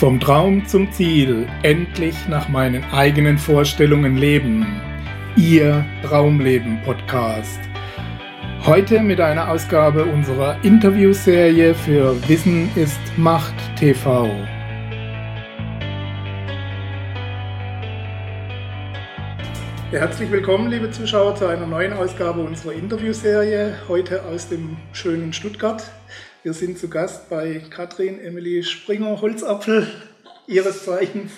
Vom Traum zum Ziel, endlich nach meinen eigenen Vorstellungen leben. Ihr Traumleben Podcast. Heute mit einer Ausgabe unserer Interviewserie für Wissen ist Macht TV. Herzlich willkommen, liebe Zuschauer, zu einer neuen Ausgabe unserer Interviewserie. Heute aus dem schönen Stuttgart. Wir sind zu Gast bei Katrin Emily Springer-Holzapfel, ihres Zeichens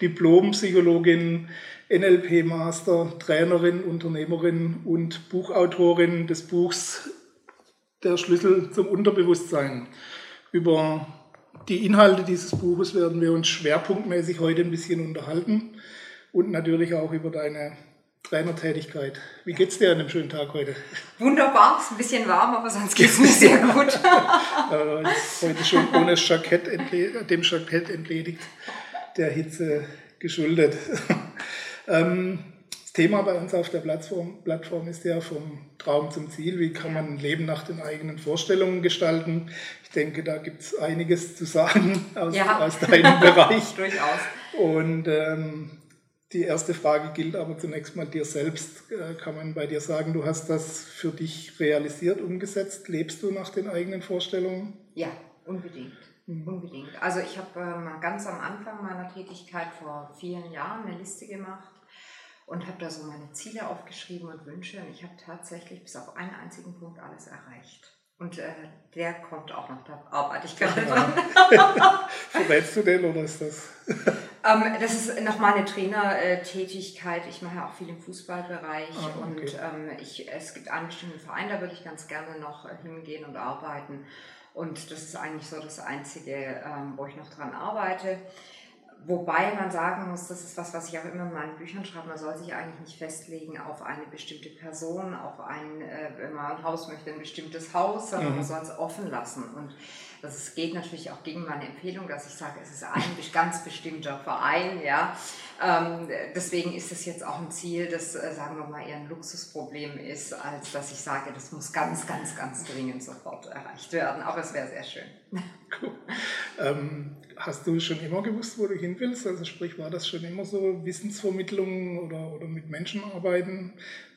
Diplompsychologin, NLP-Master, Trainerin, Unternehmerin und Buchautorin des Buchs Der Schlüssel zum Unterbewusstsein. Über die Inhalte dieses Buches werden wir uns schwerpunktmäßig heute ein bisschen unterhalten und natürlich auch über deine Trainertätigkeit. Wie geht's dir an dem schönen Tag heute? Wunderbar, ist ein bisschen warm, aber sonst geht's mir sehr gut. äh, heute schon ohne Jackett dem Jackett entledigt, der Hitze geschuldet. ähm, das Thema bei uns auf der Plattform, Plattform ist ja vom Traum zum Ziel. Wie kann man ein Leben nach den eigenen Vorstellungen gestalten? Ich denke, da gibt es einiges zu sagen aus, ja. aus deinem Bereich. Durchaus. Und ähm, die erste Frage gilt aber zunächst mal dir selbst. Äh, kann man bei dir sagen, du hast das für dich realisiert, umgesetzt? Lebst du nach den eigenen Vorstellungen? Ja, unbedingt. Mhm. Unbedingt. Also ich habe ähm, ganz am Anfang meiner Tätigkeit vor vielen Jahren eine Liste gemacht und habe da so meine Ziele aufgeschrieben und Wünsche und ich habe tatsächlich bis auf einen einzigen Punkt alles erreicht. Und äh, der kommt auch noch, da arbeite ich gerade dran. Verrätst du den oder ist das? ähm, das ist noch meine Trainertätigkeit. Ich mache auch viel im Fußballbereich ah, okay. und ähm, ich, es gibt einen bestimmten Verein, da würde ich ganz gerne noch hingehen und arbeiten. Und das ist eigentlich so das Einzige, ähm, wo ich noch dran arbeite. Wobei man sagen muss, das ist was, was ich auch immer in meinen Büchern schreibe, man soll sich eigentlich nicht festlegen auf eine bestimmte Person, auf ein, äh, wenn man ein Haus möchte, ein bestimmtes Haus, sondern mhm. man soll es offen lassen. Und das geht natürlich auch gegen meine Empfehlung, dass ich sage, es ist ein ganz bestimmter Verein. Ja. Ähm, deswegen ist es jetzt auch ein Ziel, das, äh, sagen wir mal, eher ein Luxusproblem ist, als dass ich sage, das muss ganz, ganz, ganz dringend sofort erreicht werden. Aber es wäre sehr schön. Cool. Ähm, hast du schon immer gewusst, wo du hin willst? Also sprich, war das schon immer so Wissensvermittlung oder, oder mit Menschen arbeiten?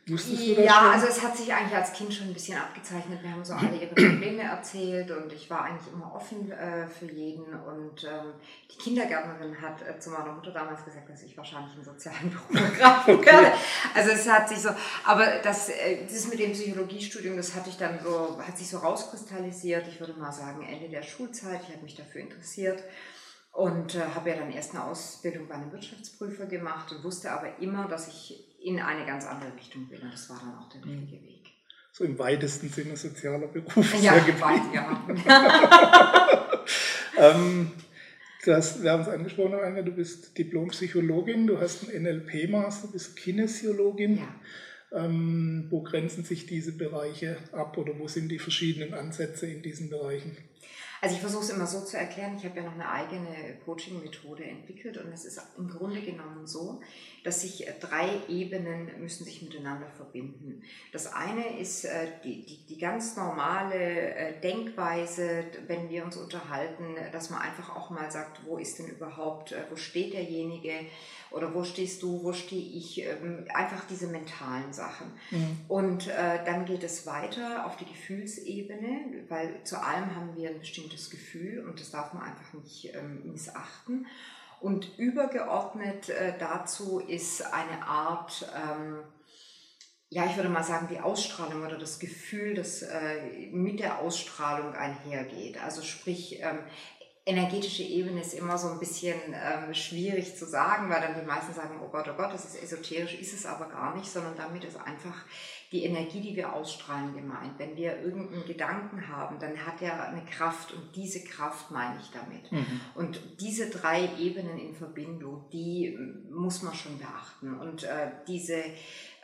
Wusstest du das ja, schon? also es hat sich eigentlich als Kind schon ein bisschen abgezeichnet. Wir haben so alle ihre Probleme erzählt und ich war eigentlich immer offen äh, für jeden. Und ähm, die Kindergärtnerin hat äh, zu meiner Mutter damals gesagt, dass ich wahrscheinlich einen sozialen Beruf ergreifen okay. werde. Also es hat sich so, aber das, äh, das mit dem Psychologiestudium, das hatte ich dann so, hat sich so rauskristallisiert. Ich würde mal sagen, Ende der Schulzeit. Ich habe mich dafür interessiert und äh, habe ja dann erst eine Ausbildung bei einem Wirtschaftsprüfer gemacht und wusste aber immer, dass ich in eine ganz andere Richtung will. Und das war dann auch der mhm. richtige Weg. So im weitesten Sinne sozialer Beruf. Ja, weit, ja. ähm, das, wir haben es angesprochen, Anna, du bist Diplompsychologin, du hast einen NLP-Master, bist Kinesiologin. Ja. Ähm, wo grenzen sich diese Bereiche ab oder wo sind die verschiedenen Ansätze in diesen Bereichen? Also ich versuche es immer so zu erklären, ich habe ja noch eine eigene Coaching-Methode entwickelt und es ist im Grunde genommen so, dass sich äh, drei Ebenen müssen sich miteinander verbinden. Das eine ist äh, die, die, die ganz normale äh, Denkweise, wenn wir uns unterhalten, dass man einfach auch mal sagt, wo ist denn überhaupt, wo steht derjenige oder wo stehst du, wo stehe ich, ähm, einfach diese mentalen Sachen. Mhm. Und dann geht es weiter auf die Gefühlsebene, weil zu allem haben wir ein bestimmtes Gefühl und das darf man einfach nicht ähm, missachten. Und übergeordnet äh, dazu ist eine Art, ähm, ja, ich würde mal sagen, die Ausstrahlung oder das Gefühl, das äh, mit der Ausstrahlung einhergeht. Also sprich, ähm, energetische Ebene ist immer so ein bisschen ähm, schwierig zu sagen, weil dann die meisten sagen, oh Gott, oh Gott, das ist esoterisch, ist es aber gar nicht, sondern damit ist einfach die Energie, die wir ausstrahlen, gemeint. Wenn wir irgendeinen Gedanken haben, dann hat er eine Kraft und diese Kraft meine ich damit. Mhm. Und diese drei Ebenen in Verbindung, die muss man schon beachten. Und äh, diese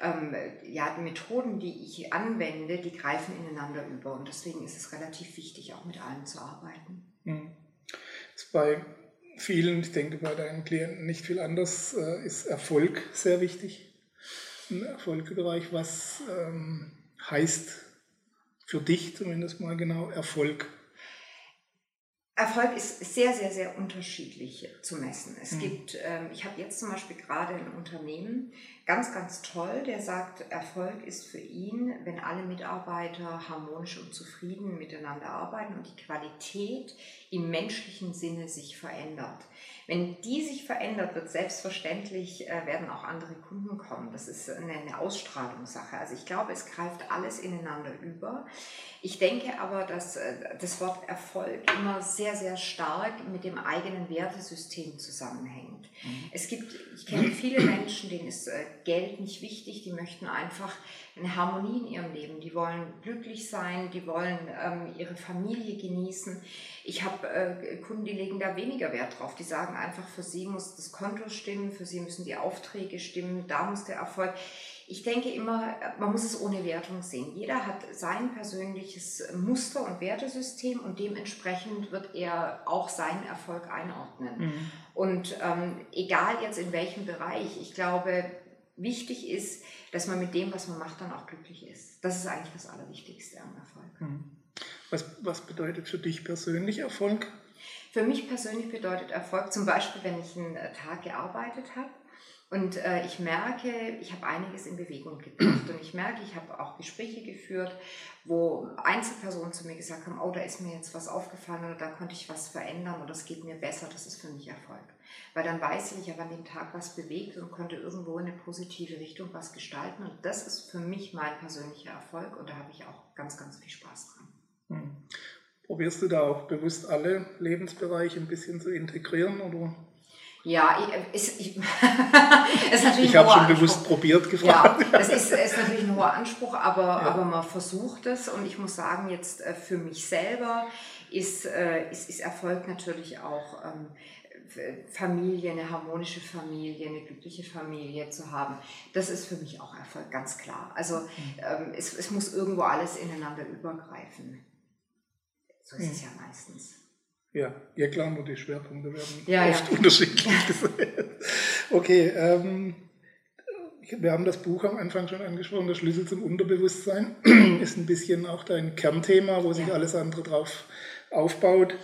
ähm, ja, die Methoden, die ich anwende, die greifen ineinander über. Und deswegen ist es relativ wichtig, auch mit allen zu arbeiten. Mhm. Ist bei vielen, ich denke bei deinen Klienten nicht viel anders, äh, ist Erfolg sehr wichtig im Erfolgsbereich. Was ähm, heißt für dich zumindest mal genau Erfolg? Erfolg ist sehr, sehr, sehr unterschiedlich zu messen. Es mhm. gibt, ähm, ich habe jetzt zum Beispiel gerade ein Unternehmen, ganz, ganz toll, der sagt, Erfolg ist für ihn, wenn alle Mitarbeiter harmonisch und zufrieden miteinander arbeiten und die Qualität im menschlichen Sinne sich verändert. Wenn die sich verändert, wird selbstverständlich, äh, werden auch andere Kunden kommen. Das ist eine, eine Ausstrahlungssache. Also ich glaube, es greift alles ineinander über. Ich denke aber, dass äh, das Wort Erfolg immer sehr, sehr stark mit dem eigenen Wertesystem zusammenhängt. Mhm. Es gibt, ich kenne viele Menschen, denen ist äh, Geld nicht wichtig, die möchten einfach eine Harmonie in ihrem Leben, die wollen glücklich sein, die wollen ähm, ihre Familie genießen. Ich habe äh, Kunden, die legen da weniger Wert drauf. Die sagen einfach, für sie muss das Konto stimmen, für sie müssen die Aufträge stimmen, da muss der Erfolg. Ich denke immer, man muss es ohne Wertung sehen. Jeder hat sein persönliches Muster und Wertesystem und dementsprechend wird er auch seinen Erfolg einordnen. Mhm. Und ähm, egal jetzt in welchem Bereich, ich glaube, wichtig ist, dass man mit dem, was man macht, dann auch glücklich ist. Das ist eigentlich das Allerwichtigste am Erfolg. Mhm. Was, was bedeutet für dich persönlich Erfolg? Für mich persönlich bedeutet Erfolg zum Beispiel, wenn ich einen äh, Tag gearbeitet habe und äh, ich merke, ich habe einiges in Bewegung gebracht und ich merke, ich habe auch Gespräche geführt, wo Einzelpersonen zu mir gesagt haben, oh, da ist mir jetzt was aufgefallen oder da konnte ich was verändern oder es geht mir besser, das ist für mich Erfolg. Weil dann weiß ich, ich habe an dem Tag was bewegt und konnte irgendwo in eine positive Richtung was gestalten und das ist für mich mein persönlicher Erfolg und da habe ich auch ganz, ganz viel Spaß dran. Hm. Probierst du da auch bewusst alle Lebensbereiche ein bisschen zu integrieren oder ja, ist, ich, ist natürlich Ich habe schon Anspruch. bewusst probiert gefragt. Ja, es ist, ist natürlich ein hoher Anspruch, aber, ja. aber man versucht es und ich muss sagen, jetzt äh, für mich selber ist, äh, ist, ist Erfolg natürlich auch ähm, Familie, eine harmonische Familie, eine glückliche Familie zu haben. Das ist für mich auch Erfolg, ganz klar. Also mhm. ähm, es, es muss irgendwo alles ineinander übergreifen. So ist mhm. es ja meistens. Ja, ja klar, nur die Schwerpunkte werden ja, oft ja. unterschiedlich gesetzt. Okay, ähm, wir haben das Buch am Anfang schon angesprochen, der Schlüssel zum Unterbewusstsein ist ein bisschen auch dein Kernthema, wo sich ja. alles andere drauf aufbaut.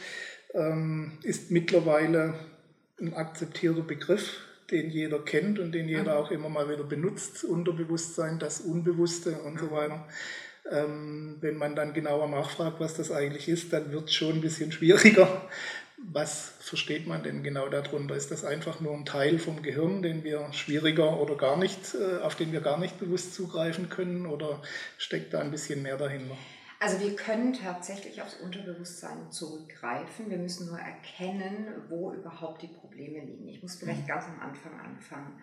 Ähm, ist mittlerweile ein akzeptierter Begriff, den jeder kennt und den jeder auch immer mal wieder benutzt. Unterbewusstsein, das Unbewusste und so weiter. Ähm, wenn man dann genauer nachfragt, was das eigentlich ist, dann wird es schon ein bisschen schwieriger. Was versteht man denn genau darunter? Ist das einfach nur ein Teil vom Gehirn, den wir schwieriger oder gar nicht, äh, auf den wir gar nicht bewusst zugreifen können oder steckt da ein bisschen mehr dahinter? Also wir können tatsächlich aufs Unterbewusstsein zurückgreifen. Wir müssen nur erkennen, wo überhaupt die Probleme liegen. Ich muss vielleicht mhm. ganz am Anfang anfangen.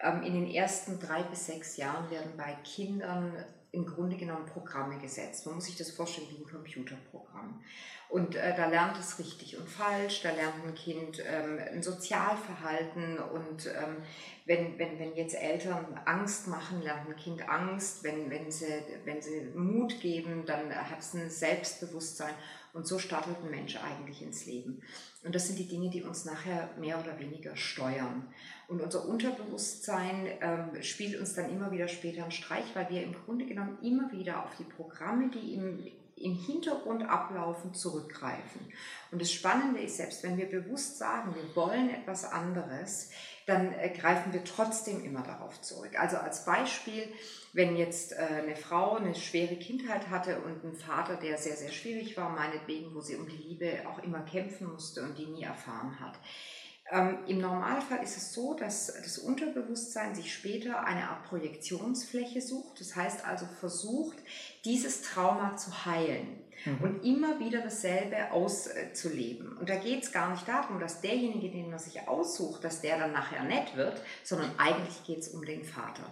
Ähm, in den ersten drei bis sechs Jahren werden bei Kindern im Grunde genommen Programme gesetzt. Man muss sich das vorstellen wie ein Computerprogramm. Und äh, da lernt es richtig und falsch, da lernt ein Kind ähm, ein Sozialverhalten und ähm, wenn, wenn, wenn jetzt Eltern Angst machen, lernt ein Kind Angst, wenn, wenn, sie, wenn sie Mut geben, dann hat es ein Selbstbewusstsein und so startet ein Mensch eigentlich ins Leben. Und das sind die Dinge, die uns nachher mehr oder weniger steuern. Und unser Unterbewusstsein ähm, spielt uns dann immer wieder später einen Streich, weil wir im Grunde genommen immer wieder auf die Programme, die im, im Hintergrund ablaufen, zurückgreifen. Und das Spannende ist, selbst wenn wir bewusst sagen, wir wollen etwas anderes, dann äh, greifen wir trotzdem immer darauf zurück. Also als Beispiel, wenn jetzt äh, eine Frau eine schwere Kindheit hatte und einen Vater, der sehr, sehr schwierig war, meinetwegen, wo sie um die Liebe auch immer kämpfen musste und die nie erfahren hat ähm, Im Normalfall ist es so, dass das Unterbewusstsein sich später eine Art Projektionsfläche sucht. Das heißt also versucht, dieses Trauma zu heilen mhm. und immer wieder dasselbe auszuleben. Und da geht es gar nicht darum, dass derjenige, den man sich aussucht, dass der dann nachher nett wird, sondern eigentlich geht es um den Vater.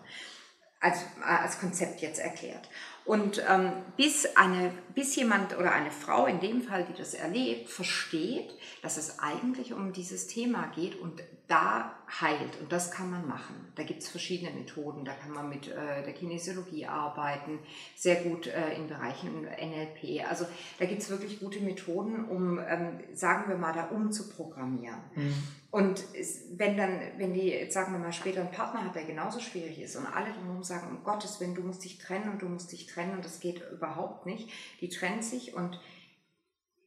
Als, äh, als Konzept jetzt erklärt. Und ähm, bis, eine, bis jemand oder eine Frau in dem Fall, die das erlebt, versteht, dass es eigentlich um dieses Thema geht und da heilt. Und das kann man machen. Da gibt es verschiedene Methoden. Da kann man mit äh, der Kinesiologie arbeiten, sehr gut äh, in Bereichen NLP. Also da gibt es wirklich gute Methoden, um, ähm, sagen wir mal, da umzuprogrammieren. Mhm. Und wenn dann, wenn die, jetzt sagen wir mal, später einen Partner hat, der genauso schwierig ist und alle drumherum sagen, um Gottes Willen, du musst dich trennen und du musst dich trennen und das geht überhaupt nicht, die trennt sich und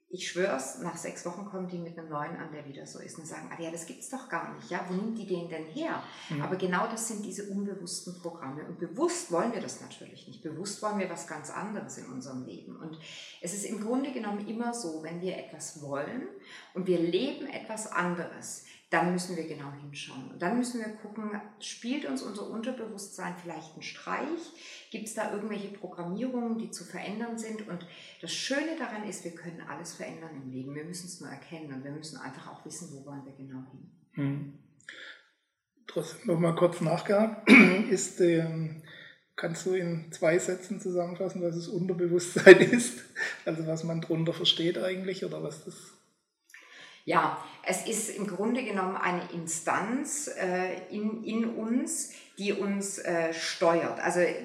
ich schwör's, nach sechs Wochen kommen die mit einem neuen an, der wieder so ist und sagen, ah ja, das gibt's doch gar nicht, ja, wo nimmt die den denn her? Mhm. Aber genau das sind diese unbewussten Programme und bewusst wollen wir das natürlich nicht. Bewusst wollen wir was ganz anderes in unserem Leben und es ist im Grunde genommen immer so, wenn wir etwas wollen und wir leben etwas anderes, dann müssen wir genau hinschauen. Und dann müssen wir gucken, spielt uns unser Unterbewusstsein vielleicht einen Streich? Gibt es da irgendwelche Programmierungen, die zu verändern sind? Und das Schöne daran ist, wir können alles verändern im Leben. Wir müssen es nur erkennen und wir müssen einfach auch wissen, wo wollen wir genau hin. Hm. Trotzdem nochmal kurz nachgehakt. Ist, ähm, kannst du in zwei Sätzen zusammenfassen, was das Unterbewusstsein ist? Also was man darunter versteht eigentlich oder was das ja, es ist im Grunde genommen eine Instanz äh, in, in uns, die uns äh, steuert. Also äh,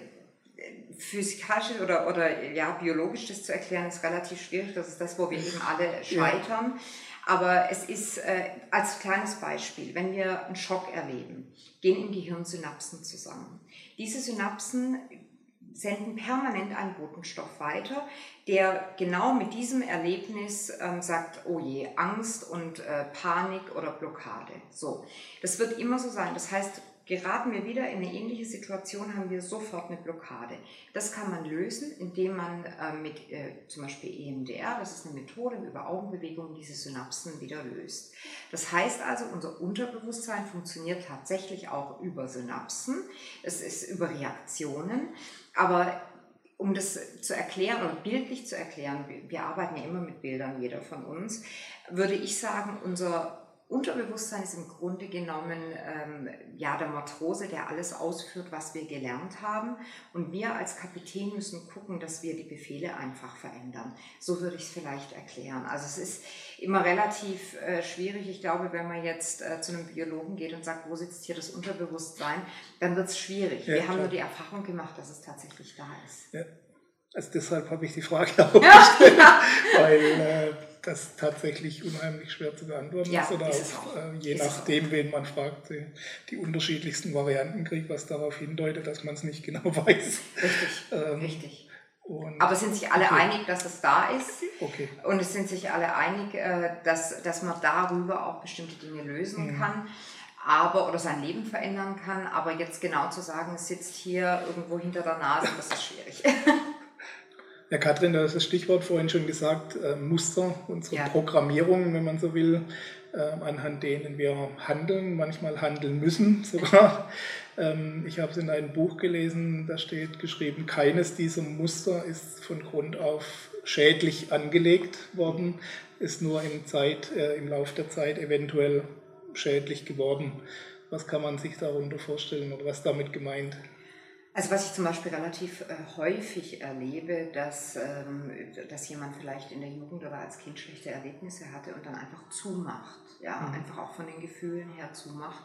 physikalisch oder, oder ja, biologisch das zu erklären, ist relativ schwierig. Das ist das, wo wir eben alle scheitern. Ja. Aber es ist äh, als kleines Beispiel, wenn wir einen Schock erleben, gehen im Gehirn Synapsen zusammen. Diese Synapsen senden permanent einen Botenstoff weiter, der genau mit diesem Erlebnis ähm, sagt, oh je, Angst und äh, Panik oder Blockade. So, das wird immer so sein. Das heißt, geraten wir wieder in eine ähnliche Situation, haben wir sofort eine Blockade. Das kann man lösen, indem man äh, mit äh, zum Beispiel EMDR, das ist eine Methode über Augenbewegungen, diese Synapsen wieder löst. Das heißt also, unser Unterbewusstsein funktioniert tatsächlich auch über Synapsen, es ist über Reaktionen, aber um das zu erklären oder bildlich zu erklären, wir arbeiten ja immer mit Bildern, jeder von uns, würde ich sagen, unser Unterbewusstsein ist im Grunde genommen ähm, ja der Matrose, der alles ausführt, was wir gelernt haben. Und wir als Kapitän müssen gucken, dass wir die Befehle einfach verändern. So würde ich es vielleicht erklären. Also es ist immer relativ äh, schwierig. Ich glaube, wenn man jetzt äh, zu einem Biologen geht und sagt, wo sitzt hier das Unterbewusstsein, dann wird es schwierig. Ja, wir haben nur die Erfahrung gemacht, dass es tatsächlich da ist. Ja. Also deshalb habe ich die Frage auch gestellt, weil äh, das tatsächlich unheimlich schwer zu beantworten ja, ist oder ist auch, äh, je ist nachdem, wen man fragt, die, die, unterschiedlichsten Varianten kriegt, was darauf hindeutet, dass man es nicht genau weiß. Richtig, ähm, richtig. Aber sind sich alle okay. einig, dass es da ist? Okay. Und es sind sich alle einig, äh, dass, dass man darüber auch bestimmte Dinge lösen mhm. kann aber oder sein Leben verändern kann. Aber jetzt genau zu sagen, es sitzt hier irgendwo hinter der Nase, das ist schwierig. Ja, Katrin, du hast das Stichwort vorhin schon gesagt, äh, Muster, unsere ja. Programmierungen, wenn man so will, äh, anhand denen wir handeln, manchmal handeln müssen sogar. Ähm, ich habe es in einem Buch gelesen, da steht geschrieben, keines dieser Muster ist von Grund auf schädlich angelegt worden, ist nur im, Zeit, äh, im Laufe der Zeit eventuell schädlich geworden. Was kann man sich darunter vorstellen oder was damit gemeint? Also was ich zum Beispiel relativ äh, häufig erlebe, dass, ähm, dass jemand vielleicht in der Jugend oder als Kind schlechte Erlebnisse hatte und dann einfach zumacht, ja, mhm. einfach auch von den Gefühlen her zumacht.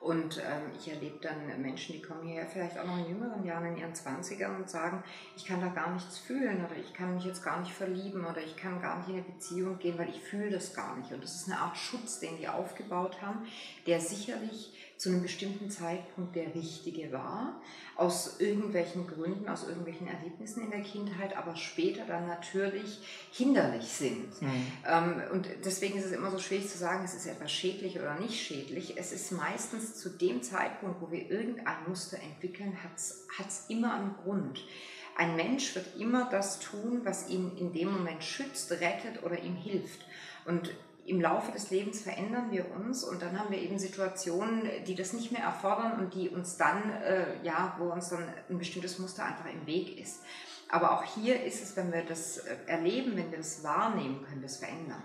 Und ähm, ich erlebe dann Menschen, die kommen hierher vielleicht auch noch in jüngeren Jahren, in ihren 20ern und sagen, ich kann da gar nichts fühlen oder ich kann mich jetzt gar nicht verlieben oder ich kann gar nicht in eine Beziehung gehen, weil ich fühle das gar nicht. Und das ist eine Art Schutz, den die aufgebaut haben, der sicherlich zu einem bestimmten Zeitpunkt der richtige war, aus irgendwelchen Gründen, aus irgendwelchen Erlebnissen in der Kindheit, aber später dann natürlich hinderlich sind. Mhm. Und deswegen ist es immer so schwierig zu sagen, es ist etwas schädlich oder nicht schädlich. Es ist meistens zu dem Zeitpunkt, wo wir irgendein Muster entwickeln, hat es immer einen Grund. Ein Mensch wird immer das tun, was ihn in dem Moment schützt, rettet oder ihm hilft. Und im Laufe des Lebens verändern wir uns und dann haben wir eben Situationen, die das nicht mehr erfordern und die uns dann, äh, ja, wo uns dann ein bestimmtes Muster einfach im Weg ist. Aber auch hier ist es, wenn wir das äh, erleben, wenn wir das wahrnehmen, können wir es verändern.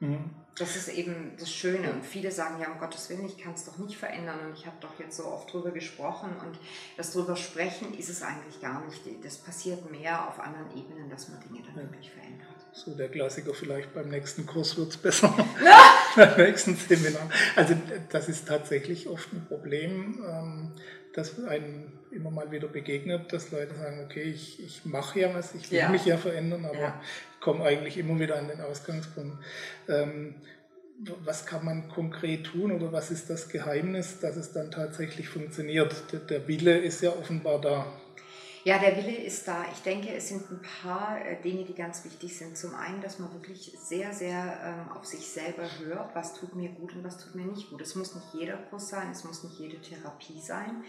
Mhm. Das ist eben das Schöne. Und viele sagen, ja, um Gottes Willen, ich kann es doch nicht verändern. Und ich habe doch jetzt so oft drüber gesprochen. Und das drüber sprechen ist es eigentlich gar nicht. Das passiert mehr auf anderen Ebenen, dass man Dinge dann wirklich verändert. So der Klassiker vielleicht beim nächsten Kurs wird es besser, beim nächsten Seminar. Also das ist tatsächlich oft ein Problem, ähm, das einem immer mal wieder begegnet, dass Leute sagen, okay, ich, ich mache ja was, ich will ja. mich ja verändern, aber ja. ich komme eigentlich immer wieder an den Ausgangspunkt. Ähm, was kann man konkret tun oder was ist das Geheimnis, dass es dann tatsächlich funktioniert? Der Wille ist ja offenbar da. Ja, der Wille ist da. Ich denke, es sind ein paar äh, Dinge, die ganz wichtig sind. Zum einen, dass man wirklich sehr, sehr ähm, auf sich selber hört, was tut mir gut und was tut mir nicht gut. Es muss nicht jeder Kurs sein, es muss nicht jede Therapie sein.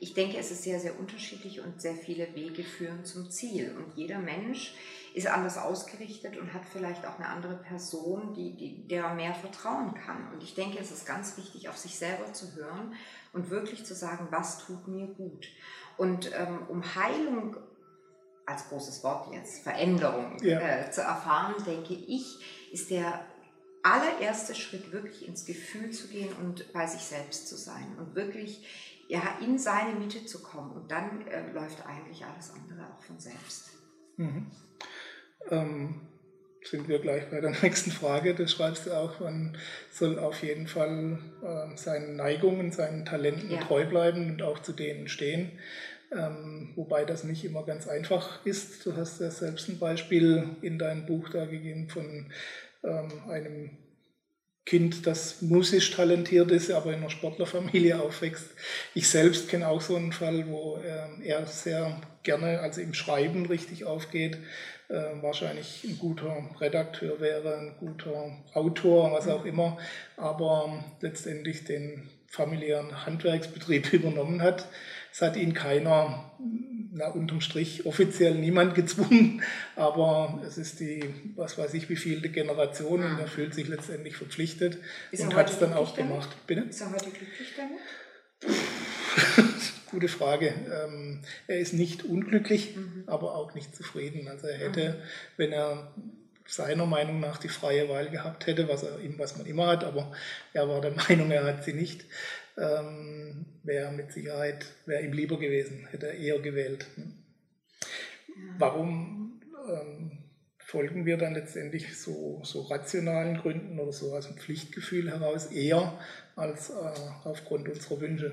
Ich denke, es ist sehr, sehr unterschiedlich und sehr viele Wege führen zum Ziel. Und jeder Mensch ist anders ausgerichtet und hat vielleicht auch eine andere Person, die, die, der mehr vertrauen kann. Und ich denke, es ist ganz wichtig, auf sich selber zu hören und wirklich zu sagen, was tut mir gut. Und ähm, um Heilung als großes Wort jetzt, Veränderung ja. äh, zu erfahren, denke ich, ist der allererste Schritt wirklich ins Gefühl zu gehen und bei sich selbst zu sein und wirklich ja, in seine Mitte zu kommen. Und dann äh, läuft eigentlich alles andere auch von selbst. Mhm. Ähm, sind wir gleich bei der nächsten Frage. Das schreibst du auch, man soll auf jeden Fall äh, seinen Neigungen, seinen Talenten ja. treu bleiben und auch zu denen stehen. Ähm, wobei das nicht immer ganz einfach ist. Du hast ja selbst ein Beispiel in deinem Buch da gegeben von ähm, einem Kind, das musisch talentiert ist, aber in einer Sportlerfamilie aufwächst. Ich selbst kenne auch so einen Fall, wo äh, er sehr gerne, also im Schreiben richtig aufgeht, äh, wahrscheinlich ein guter Redakteur wäre, ein guter Autor, was auch immer, aber letztendlich den familiären Handwerksbetrieb übernommen hat. Es hat ihn keiner na, unterm Strich offiziell niemand gezwungen, aber es ist die, was weiß ich, wie viele Generation und er fühlt sich letztendlich verpflichtet ist und hat es dann auch gemacht. Bitte? Ist er heute glücklich damit? Gute Frage. Ähm, er ist nicht unglücklich, mhm. aber auch nicht zufrieden. Also er hätte, mhm. wenn er seiner Meinung nach die freie Wahl gehabt hätte, was, er, was man immer hat, aber er war der Meinung, er hat sie nicht, ähm, wäre mit Sicherheit, wäre ihm lieber gewesen, hätte er eher gewählt. Ne? Warum ähm, folgen wir dann letztendlich so, so rationalen Gründen oder so aus dem Pflichtgefühl heraus eher als äh, aufgrund unserer Wünsche?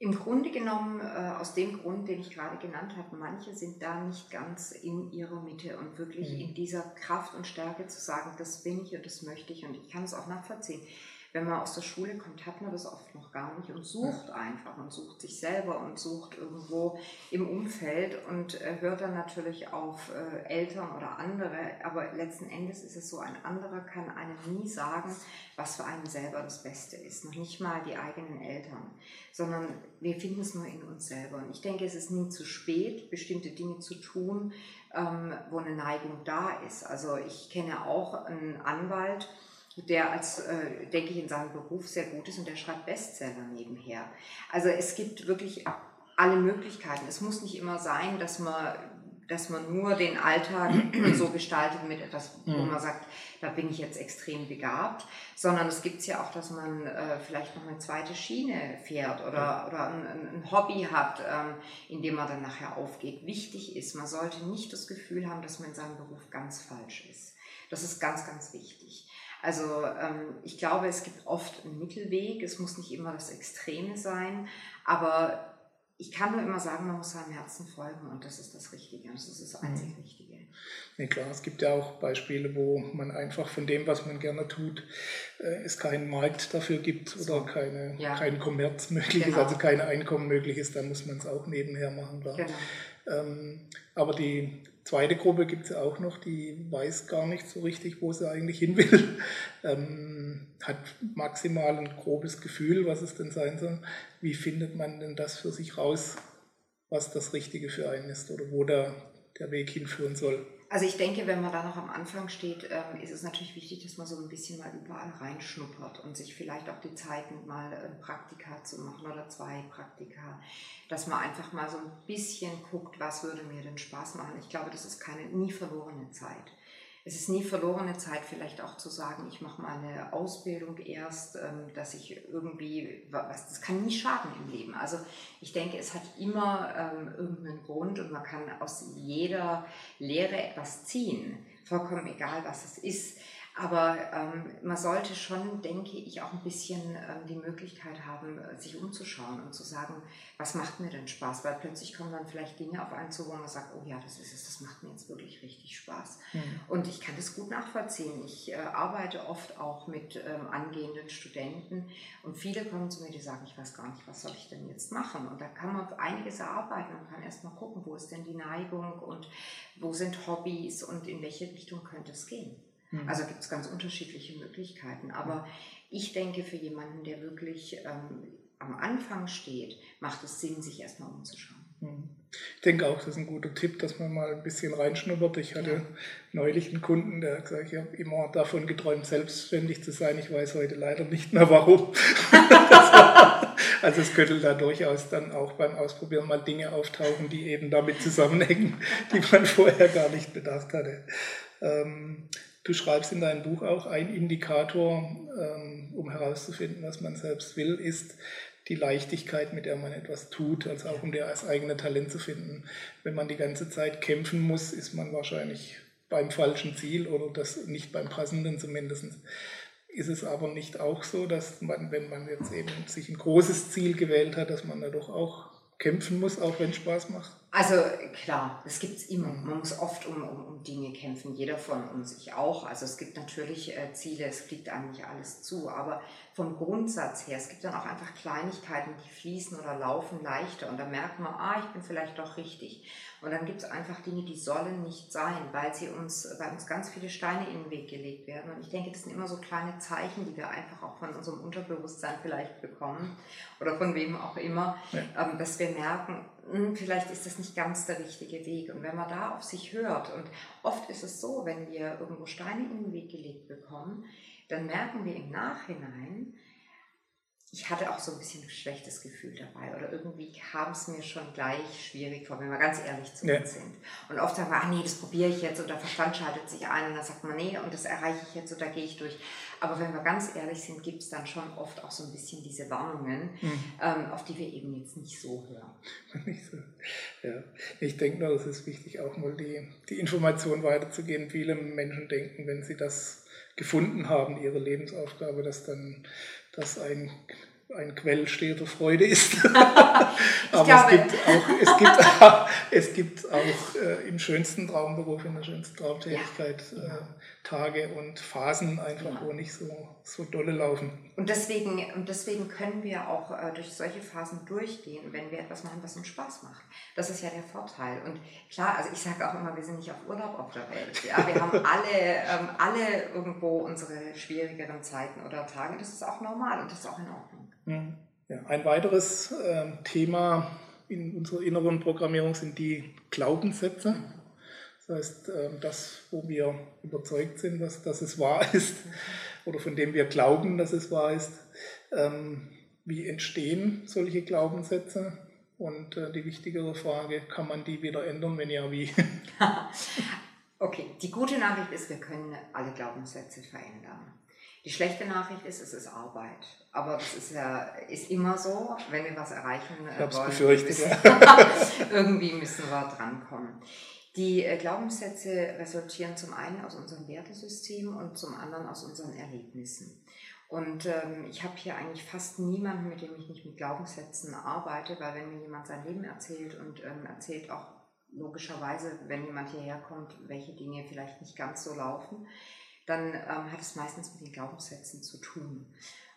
Im Grunde genommen äh, aus dem Grund, den ich gerade genannt habe, manche sind da nicht ganz in ihrer Mitte und wirklich mhm. in dieser Kraft und Stärke zu sagen, das bin ich und das möchte ich und ich kann es auch nachvollziehen wenn man aus der Schule kommt, hat man das oft noch gar nicht und sucht einfach und sucht sich selber und sucht irgendwo im Umfeld und äh, hört dann natürlich auf äh, Eltern oder andere. Aber letzten Endes ist es so, ein anderer kann einem nie sagen, was für einen selber das Beste ist. Noch nicht mal die eigenen Eltern, sondern wir finden es nur in uns selber. Und ich denke, es ist nie zu spät, bestimmte Dinge zu tun, ähm, wo eine Neigung da ist. Also ich kenne auch einen Anwalt, der als, äh, denke ich, in seinem Beruf sehr gut ist und der schreibt Bestseller nebenher. Also es gibt wirklich alle Möglichkeiten. Es muss nicht immer sein, dass man, dass man nur den Alltag so gestaltet mit etwas, wo mhm. man sagt, da bin ich jetzt extrem begabt, sondern es gibt es ja auch, dass man äh, vielleicht noch eine zweite Schiene fährt oder, oder ein, ein Hobby hat, ähm, in dem man dann nachher aufgeht. Wichtig ist, man sollte nicht das Gefühl haben, dass man in seinem Beruf ganz falsch ist. Das ist ganz, ganz wichtig. Also ähm, ich glaube, es gibt oft einen Mittelweg, es muss nicht immer das Extreme sein, aber ich kann nur immer sagen, man muss seinem Herzen folgen und das ist das Richtige, das ist das mhm. einzig Richtige. Nee, klar, es gibt ja auch Beispiele, wo man einfach von dem, was man gerne tut, äh, es keinen Markt dafür gibt oder so. keine, ja. kein Kommerz möglich genau. ist, also kein Einkommen möglich ist, dann muss man es auch nebenher machen. Genau. Ähm, aber die zweite Gruppe gibt es auch noch, die weiß gar nicht so richtig, wo sie eigentlich hin will, ähm, hat maximal ein grobes Gefühl, was es denn sein soll. Wie findet man denn das für sich raus, was das Richtige für einen ist oder wo der, der Weg hinführen soll? Also ich denke, wenn man da noch am Anfang steht, ähm, ist es natürlich wichtig, dass man so ein bisschen mal überall reinschnuppert und sich vielleicht auch die Zeit nimmt, mal ein Praktika zu machen oder zwei Praktika. Dass man einfach mal so ein bisschen guckt, was würde mir denn Spaß machen. Ich glaube, das ist keine nie verlorene Zeit es ist nie verlorene Zeit, vielleicht auch zu sagen, ich mache mal eine Ausbildung erst, ähm, dass ich irgendwie, was, das kann nie schaden im Leben. Also ich denke, es hat immer ähm, irgendeinen Grund und man kann aus jeder Lehre etwas ziehen, vollkommen egal, was es ist. Aber ähm, man sollte schon, denke ich, auch ein bisschen ähm, die Möglichkeit haben, äh, sich umzuschauen und zu sagen, was macht mir denn Spaß? Weil plötzlich kommen dann vielleicht Dinge auf einen zu, wo man sagt, oh ja, das ist es, das macht mir jetzt wirklich richtig Spaß. Mhm. Und ich kann das gut nachvollziehen. Ich äh, arbeite oft auch mit ähm, angehenden Studenten und viele kommen zu mir, die sagen, ich weiß gar nicht, was soll ich denn jetzt machen? Und da kann man einiges erarbeiten und kann erstmal gucken, wo ist denn die Neigung und wo sind Hobbys und in welche Richtung könnte es gehen. Mhm. Also gibt es ganz unterschiedliche Möglichkeiten. Aber ich denke, für jemanden, der wirklich ähm, am Anfang steht, macht es Sinn, sich erstmal umzuschauen. Mhm. Ich denke auch, das ist ein guter Tipp, dass man mal ein bisschen reinschnuppert. Ich hatte ja. neulich einen Kunden, der hat gesagt, ich habe immer davon geträumt, selbstständig zu sein. Ich weiß heute leider nicht mehr warum. also es könnte da durchaus dann auch beim Ausprobieren mal Dinge auftauchen, die eben damit zusammenhängen, die man vorher gar nicht bedacht hatte. Ähm, Du schreibst in deinem Buch auch, ein Indikator, ähm, um herauszufinden, was man selbst will, ist die Leichtigkeit, mit der man etwas tut, also auch um das eigene Talent zu finden. Wenn man die ganze Zeit kämpfen muss, ist man wahrscheinlich beim falschen Ziel oder das nicht beim passenden zumindest. Ist es aber nicht auch so, dass man, wenn man jetzt eben sich ein großes Ziel gewählt hat, dass man da doch auch kämpfen muss, auch wenn es Spaß macht? Also klar, das gibt es immer. Man muss oft um, um, um, Dinge kämpfen, jeder von uns, ich auch. Also es gibt natürlich äh, Ziele, es fliegt eigentlich alles zu, aber vom Grundsatz her, es gibt dann auch einfach Kleinigkeiten, die fließen oder laufen leichter und da merkt man, ah, ich bin vielleicht doch richtig. Und dann gibt es einfach Dinge, die sollen nicht sein, weil sie uns, weil uns ganz viele Steine in den Weg gelegt werden. Und ich denke, das sind immer so kleine Zeichen, die wir einfach auch von unserem Unterbewusstsein vielleicht bekommen oder von wem auch immer, ja. ähm, dass wir merken, vielleicht ist das nicht ganz der richtige Weg. Und wenn man da auf sich hört, und oft ist es so, wenn wir irgendwo Steine in den Weg gelegt bekommen, dann merken wir im Nachhinein, ich hatte auch so ein bisschen ein schlechtes Gefühl dabei oder irgendwie kam es mir schon gleich schwierig vor, wenn wir ganz ehrlich zu uns sind. Und oft sagen wir, ach nee, das probiere ich jetzt und der Verstand schaltet sich ein und dann sagt man, nee, und das erreiche ich jetzt und da gehe ich durch. Aber wenn wir ganz ehrlich sind, gibt es dann schon oft auch so ein bisschen diese Warnungen, mhm. ähm, auf die wir eben jetzt nicht so hören. Nicht so. Ja. Ich denke nur, es ist wichtig, auch mal die, die Information weiterzugeben. Viele Menschen denken, wenn sie das gefunden haben, ihre Lebensaufgabe, dass dann das ein, ein Quell steter Freude ist. Aber es gibt auch, es gibt, es gibt auch äh, im schönsten Traumberuf, in der schönsten Traumtätigkeit ja. äh, Tage und Phasen einfach, ja. wo nicht so, so dolle laufen. Und deswegen, und deswegen können wir auch äh, durch solche Phasen durchgehen, wenn wir etwas machen, was uns Spaß macht. Das ist ja der Vorteil. Und klar, also ich sage auch immer, wir sind nicht auf Urlaub auf der Welt. Ja? Wir haben alle, ähm, alle irgendwo unsere schwierigeren Zeiten oder Tage. Das ist auch normal und das ist auch in Ordnung. Ja, ein weiteres äh, Thema in unserer inneren Programmierung sind die Glaubenssätze. Das heißt, ähm, das, wo wir überzeugt sind, dass, dass es wahr ist oder von dem wir glauben, dass es wahr ist. Ähm, wie entstehen solche Glaubenssätze? Und äh, die wichtigere Frage, kann man die wieder ändern? Wenn ja, wie? okay, die gute Nachricht ist, wir können alle Glaubenssätze verändern. Die schlechte Nachricht ist, es ist Arbeit. Aber das ist ja ist immer so, wenn wir was erreichen äh, wollen. Müssen, irgendwie müssen wir drankommen. Die äh, Glaubenssätze resultieren zum einen aus unserem Wertesystem und zum anderen aus unseren Erlebnissen. Und ähm, ich habe hier eigentlich fast niemanden, mit dem ich nicht mit Glaubenssätzen arbeite, weil wenn mir jemand sein Leben erzählt und ähm, erzählt auch logischerweise, wenn jemand hierher kommt, welche Dinge vielleicht nicht ganz so laufen, dann ähm, hat es meistens mit den Glaubenssätzen zu tun.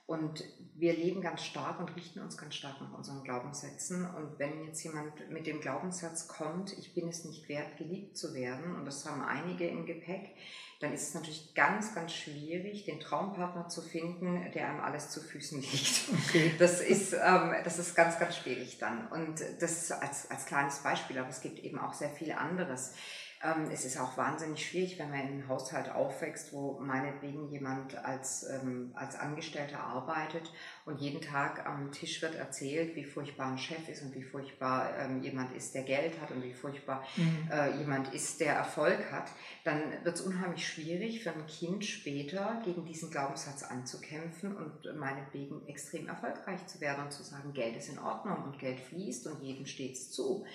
Und wir leben ganz stark und richten uns ganz stark nach unseren Glaubenssätzen. Und wenn jetzt jemand mit dem Glaubenssatz kommt, ich bin es nicht wert, geliebt zu werden, und das haben einige im Gepäck, dann ist es natürlich ganz, ganz schwierig, den Traumpartner zu finden, der einem alles zu Füßen liegt. Okay. Das, ist, ähm, das ist ganz, ganz schwierig dann. Und das als, als kleines Beispiel, aber es gibt eben auch sehr viel anderes. Ähm, es ist auch wahnsinnig schwierig, wenn man in einem Haushalt aufwächst, wo meinetwegen jemand als, ähm, als Angestellter arbeitet und jeden Tag am Tisch wird erzählt, wie furchtbar ein Chef ist und wie furchtbar ähm, jemand ist, der Geld hat und wie furchtbar mhm. äh, jemand ist, der Erfolg hat, dann wird es unheimlich schwierig für ein Kind später gegen diesen Glaubenssatz anzukämpfen und meinetwegen extrem erfolgreich zu werden und zu sagen, Geld ist in Ordnung und Geld fließt und jedem steht es zu.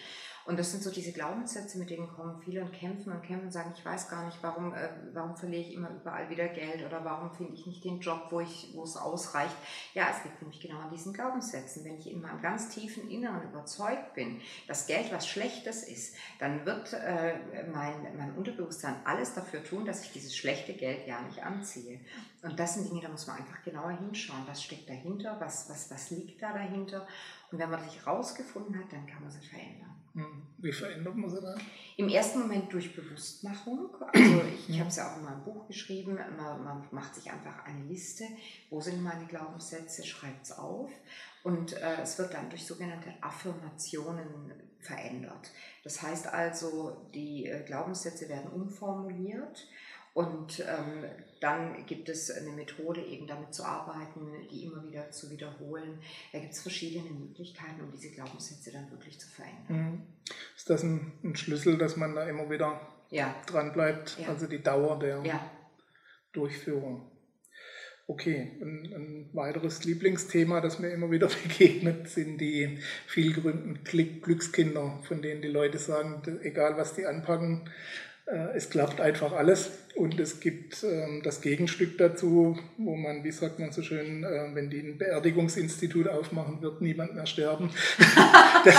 Und das sind so diese Glaubenssätze, mit denen kommen viele und kämpfen und kämpfen und sagen, ich weiß gar nicht, warum, äh, warum verliere ich immer überall wieder Geld oder warum finde ich nicht den Job, wo, ich, wo es ausreicht. Ja, es liegt nämlich genau an diesen Glaubenssätzen. Wenn ich in meinem ganz tiefen Inneren überzeugt bin, dass Geld was Schlechtes ist, dann wird äh, mein, mein Unterbewusstsein alles dafür tun, dass ich dieses schlechte Geld ja nicht anziehe. Und das sind Dinge, da muss man einfach genauer hinschauen. Was steckt dahinter? Was, was, was liegt da dahinter? Und wenn man sich rausgefunden hat, dann kann man sie verändern. Hm. Wie verändert man sie dann? Im ersten Moment durch Bewusstmachung. Also ich, ich habe es ja auch in meinem Buch geschrieben. Man, man, macht sich einfach eine Liste. Wo sind meine Glaubenssätze? Schreibt es auf. Und äh, es wird dann durch sogenannte Affirmationen verändert. Das heißt also, die äh, Glaubenssätze werden umformuliert und ähm, dann gibt es eine Methode, eben damit zu arbeiten, die immer wieder zu wiederholen. Da gibt es verschiedene Möglichkeiten, um diese Glaubenssätze dann wirklich zu verändern. Ist das ein, ein, Schlüssel, dass man da immer wieder ja. dran bleibt? Ja. Also die Dauer der ja. Durchführung. Okay, ein, ein, weiteres Lieblingsthema, das mir immer wieder begegnet, sind die vielgerühmten Glückskinder, von denen die Leute sagen, egal was die anpacken, es klappt einfach alles und es gibt ähm, das Gegenstück dazu, wo man, wie sagt man so schön, äh, wenn die ein Beerdigungsinstitut aufmachen, wird niemand mehr sterben. das,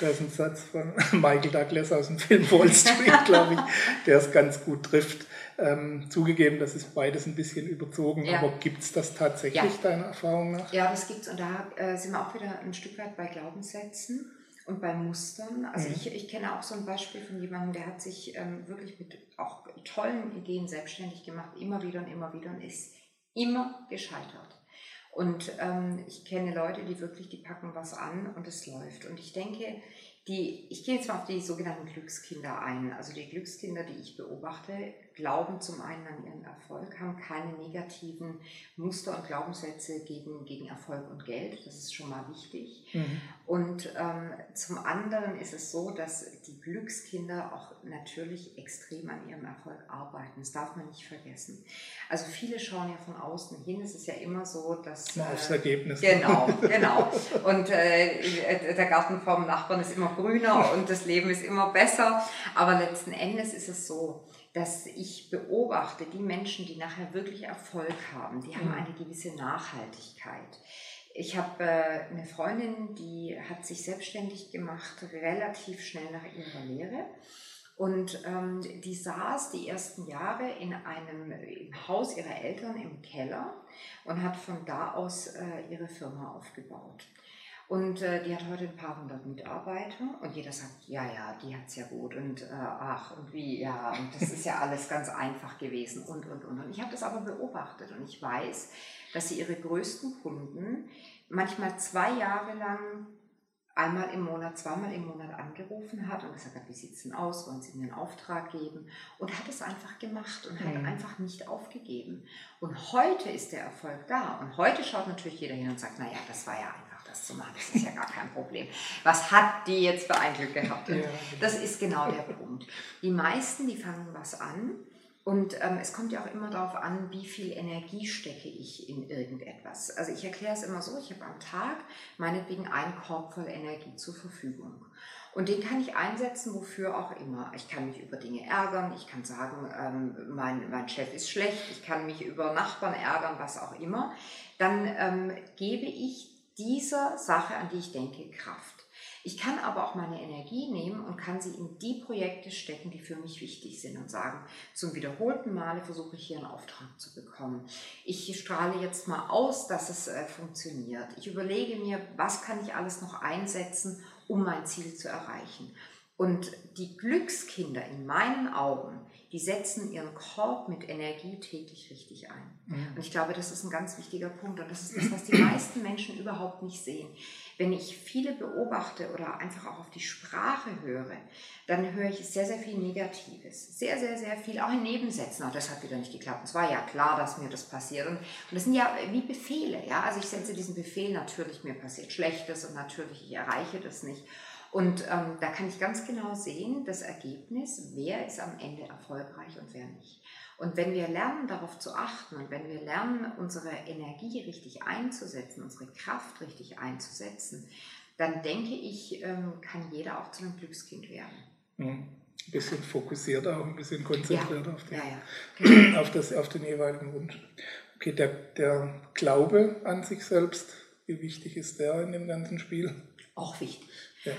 das, ist ein Satz von Michael Douglas aus dem Film Wall Street, glaube ich, der es ganz gut trifft. Ähm, zugegeben, das ist beides ein bisschen überzogen, ja. aber gibt es das tatsächlich ja. deiner Erfahrung nach? Ja, das gibt es und da äh, sind wir auch wieder ein Stück weit bei Glaubenssätzen und bei Mustern. Also mhm. ich, ich kenne auch so ein Beispiel von jemandem, der hat sich ähm, wirklich mit auch tollen Ideen selbstständig gemacht, immer wieder und immer wieder und ist immer gescheitert. Und ähm, ich kenne Leute, die wirklich, die packen was an und es läuft. Und ich denke, die, ich gehe jetzt mal auf die sogenannten Glückskinder ein. Also die Glückskinder, die ich beobachte, glauben zum einen an ihren Erfolg, haben keine negativen Muster und Glaubenssätze gegen, gegen Erfolg und Geld. Das ist schon mal wichtig. Mhm. Und ähm, zum anderen ist es so, dass die Glückskinder auch natürlich extrem an ihrem Erfolg arbeiten. Das darf man nicht vergessen. Also viele schauen ja von außen hin. Es ist ja immer so, dass... Aufs äh, Ergebnis. Genau, genau. Und äh, der Garten vom Nachbarn ist immer grüner und das Leben ist immer besser. Aber letzten Endes ist es so, dass ich beobachte, die Menschen, die nachher wirklich Erfolg haben, die haben mhm. eine gewisse Nachhaltigkeit. Ich habe äh, eine Freundin, die hat sich selbstständig gemacht, relativ schnell nach ihrer Lehre. Und ähm, die saß die ersten Jahre in einem im Haus ihrer Eltern im Keller und hat von da aus äh, ihre Firma aufgebaut. Und äh, die hat heute ein paar hundert Mitarbeiter und jeder sagt, ja, ja, die hat es ja gut und äh, ach und wie, ja, und das ist ja alles ganz einfach gewesen und, und, und. Und ich habe das aber beobachtet und ich weiß, dass sie ihre größten Kunden manchmal zwei Jahre lang einmal im Monat, zweimal im Monat angerufen hat und gesagt hat, wie sieht es denn aus, wollen Sie mir einen Auftrag geben? Und hat es einfach gemacht und hat mhm. einfach nicht aufgegeben. Und heute ist der Erfolg da und heute schaut natürlich jeder hin und sagt, naja, das war ja einfach das zu machen. Das ist ja gar kein Problem. Was hat die jetzt für ein Glück gehabt? Ja. Das ist genau der Punkt. Die meisten, die fangen was an und ähm, es kommt ja auch immer darauf an, wie viel Energie stecke ich in irgendetwas. Also ich erkläre es immer so, ich habe am Tag meinetwegen einen Korb voll Energie zur Verfügung. Und den kann ich einsetzen, wofür auch immer. Ich kann mich über Dinge ärgern, ich kann sagen, ähm, mein, mein Chef ist schlecht, ich kann mich über Nachbarn ärgern, was auch immer. Dann ähm, gebe ich dieser Sache, an die ich denke, Kraft. Ich kann aber auch meine Energie nehmen und kann sie in die Projekte stecken, die für mich wichtig sind und sagen, zum wiederholten Male versuche ich hier einen Auftrag zu bekommen. Ich strahle jetzt mal aus, dass es äh, funktioniert. Ich überlege mir, was kann ich alles noch einsetzen, um mein Ziel zu erreichen. Und die Glückskinder in meinen Augen, die setzen ihren Korb mit Energie täglich richtig ein. Mhm. Und ich glaube, das ist ein ganz wichtiger Punkt. Und das ist das, was die meisten Menschen überhaupt nicht sehen. Wenn ich viele beobachte oder einfach auch auf die Sprache höre, dann höre ich sehr, sehr viel Negatives. Sehr, sehr, sehr viel, auch in Nebensätzen. Auch das hat wieder nicht geklappt. Es war ja klar, dass mir das passiert. Und, und das sind ja wie Befehle. Ja? Also ich setze diesen Befehl, natürlich mir passiert Schlechtes und natürlich ich erreiche das nicht. Und ähm, da kann ich ganz genau sehen, das Ergebnis, wer ist am Ende erfolgreich und wer nicht. Und wenn wir lernen, darauf zu achten und wenn wir lernen, unsere Energie richtig einzusetzen, unsere Kraft richtig einzusetzen, dann denke ich, ähm, kann jeder auch zu einem Glückskind werden. Mhm. Ein bisschen fokussierter, auch ein bisschen konzentrierter Ja. auf, die, Ja, ja. Genau. auf, das, auf den jeweiligen Wunsch. Okay, der, der Glaube an sich selbst, wie wichtig ist der in dem ganzen Spiel? Auch wichtig.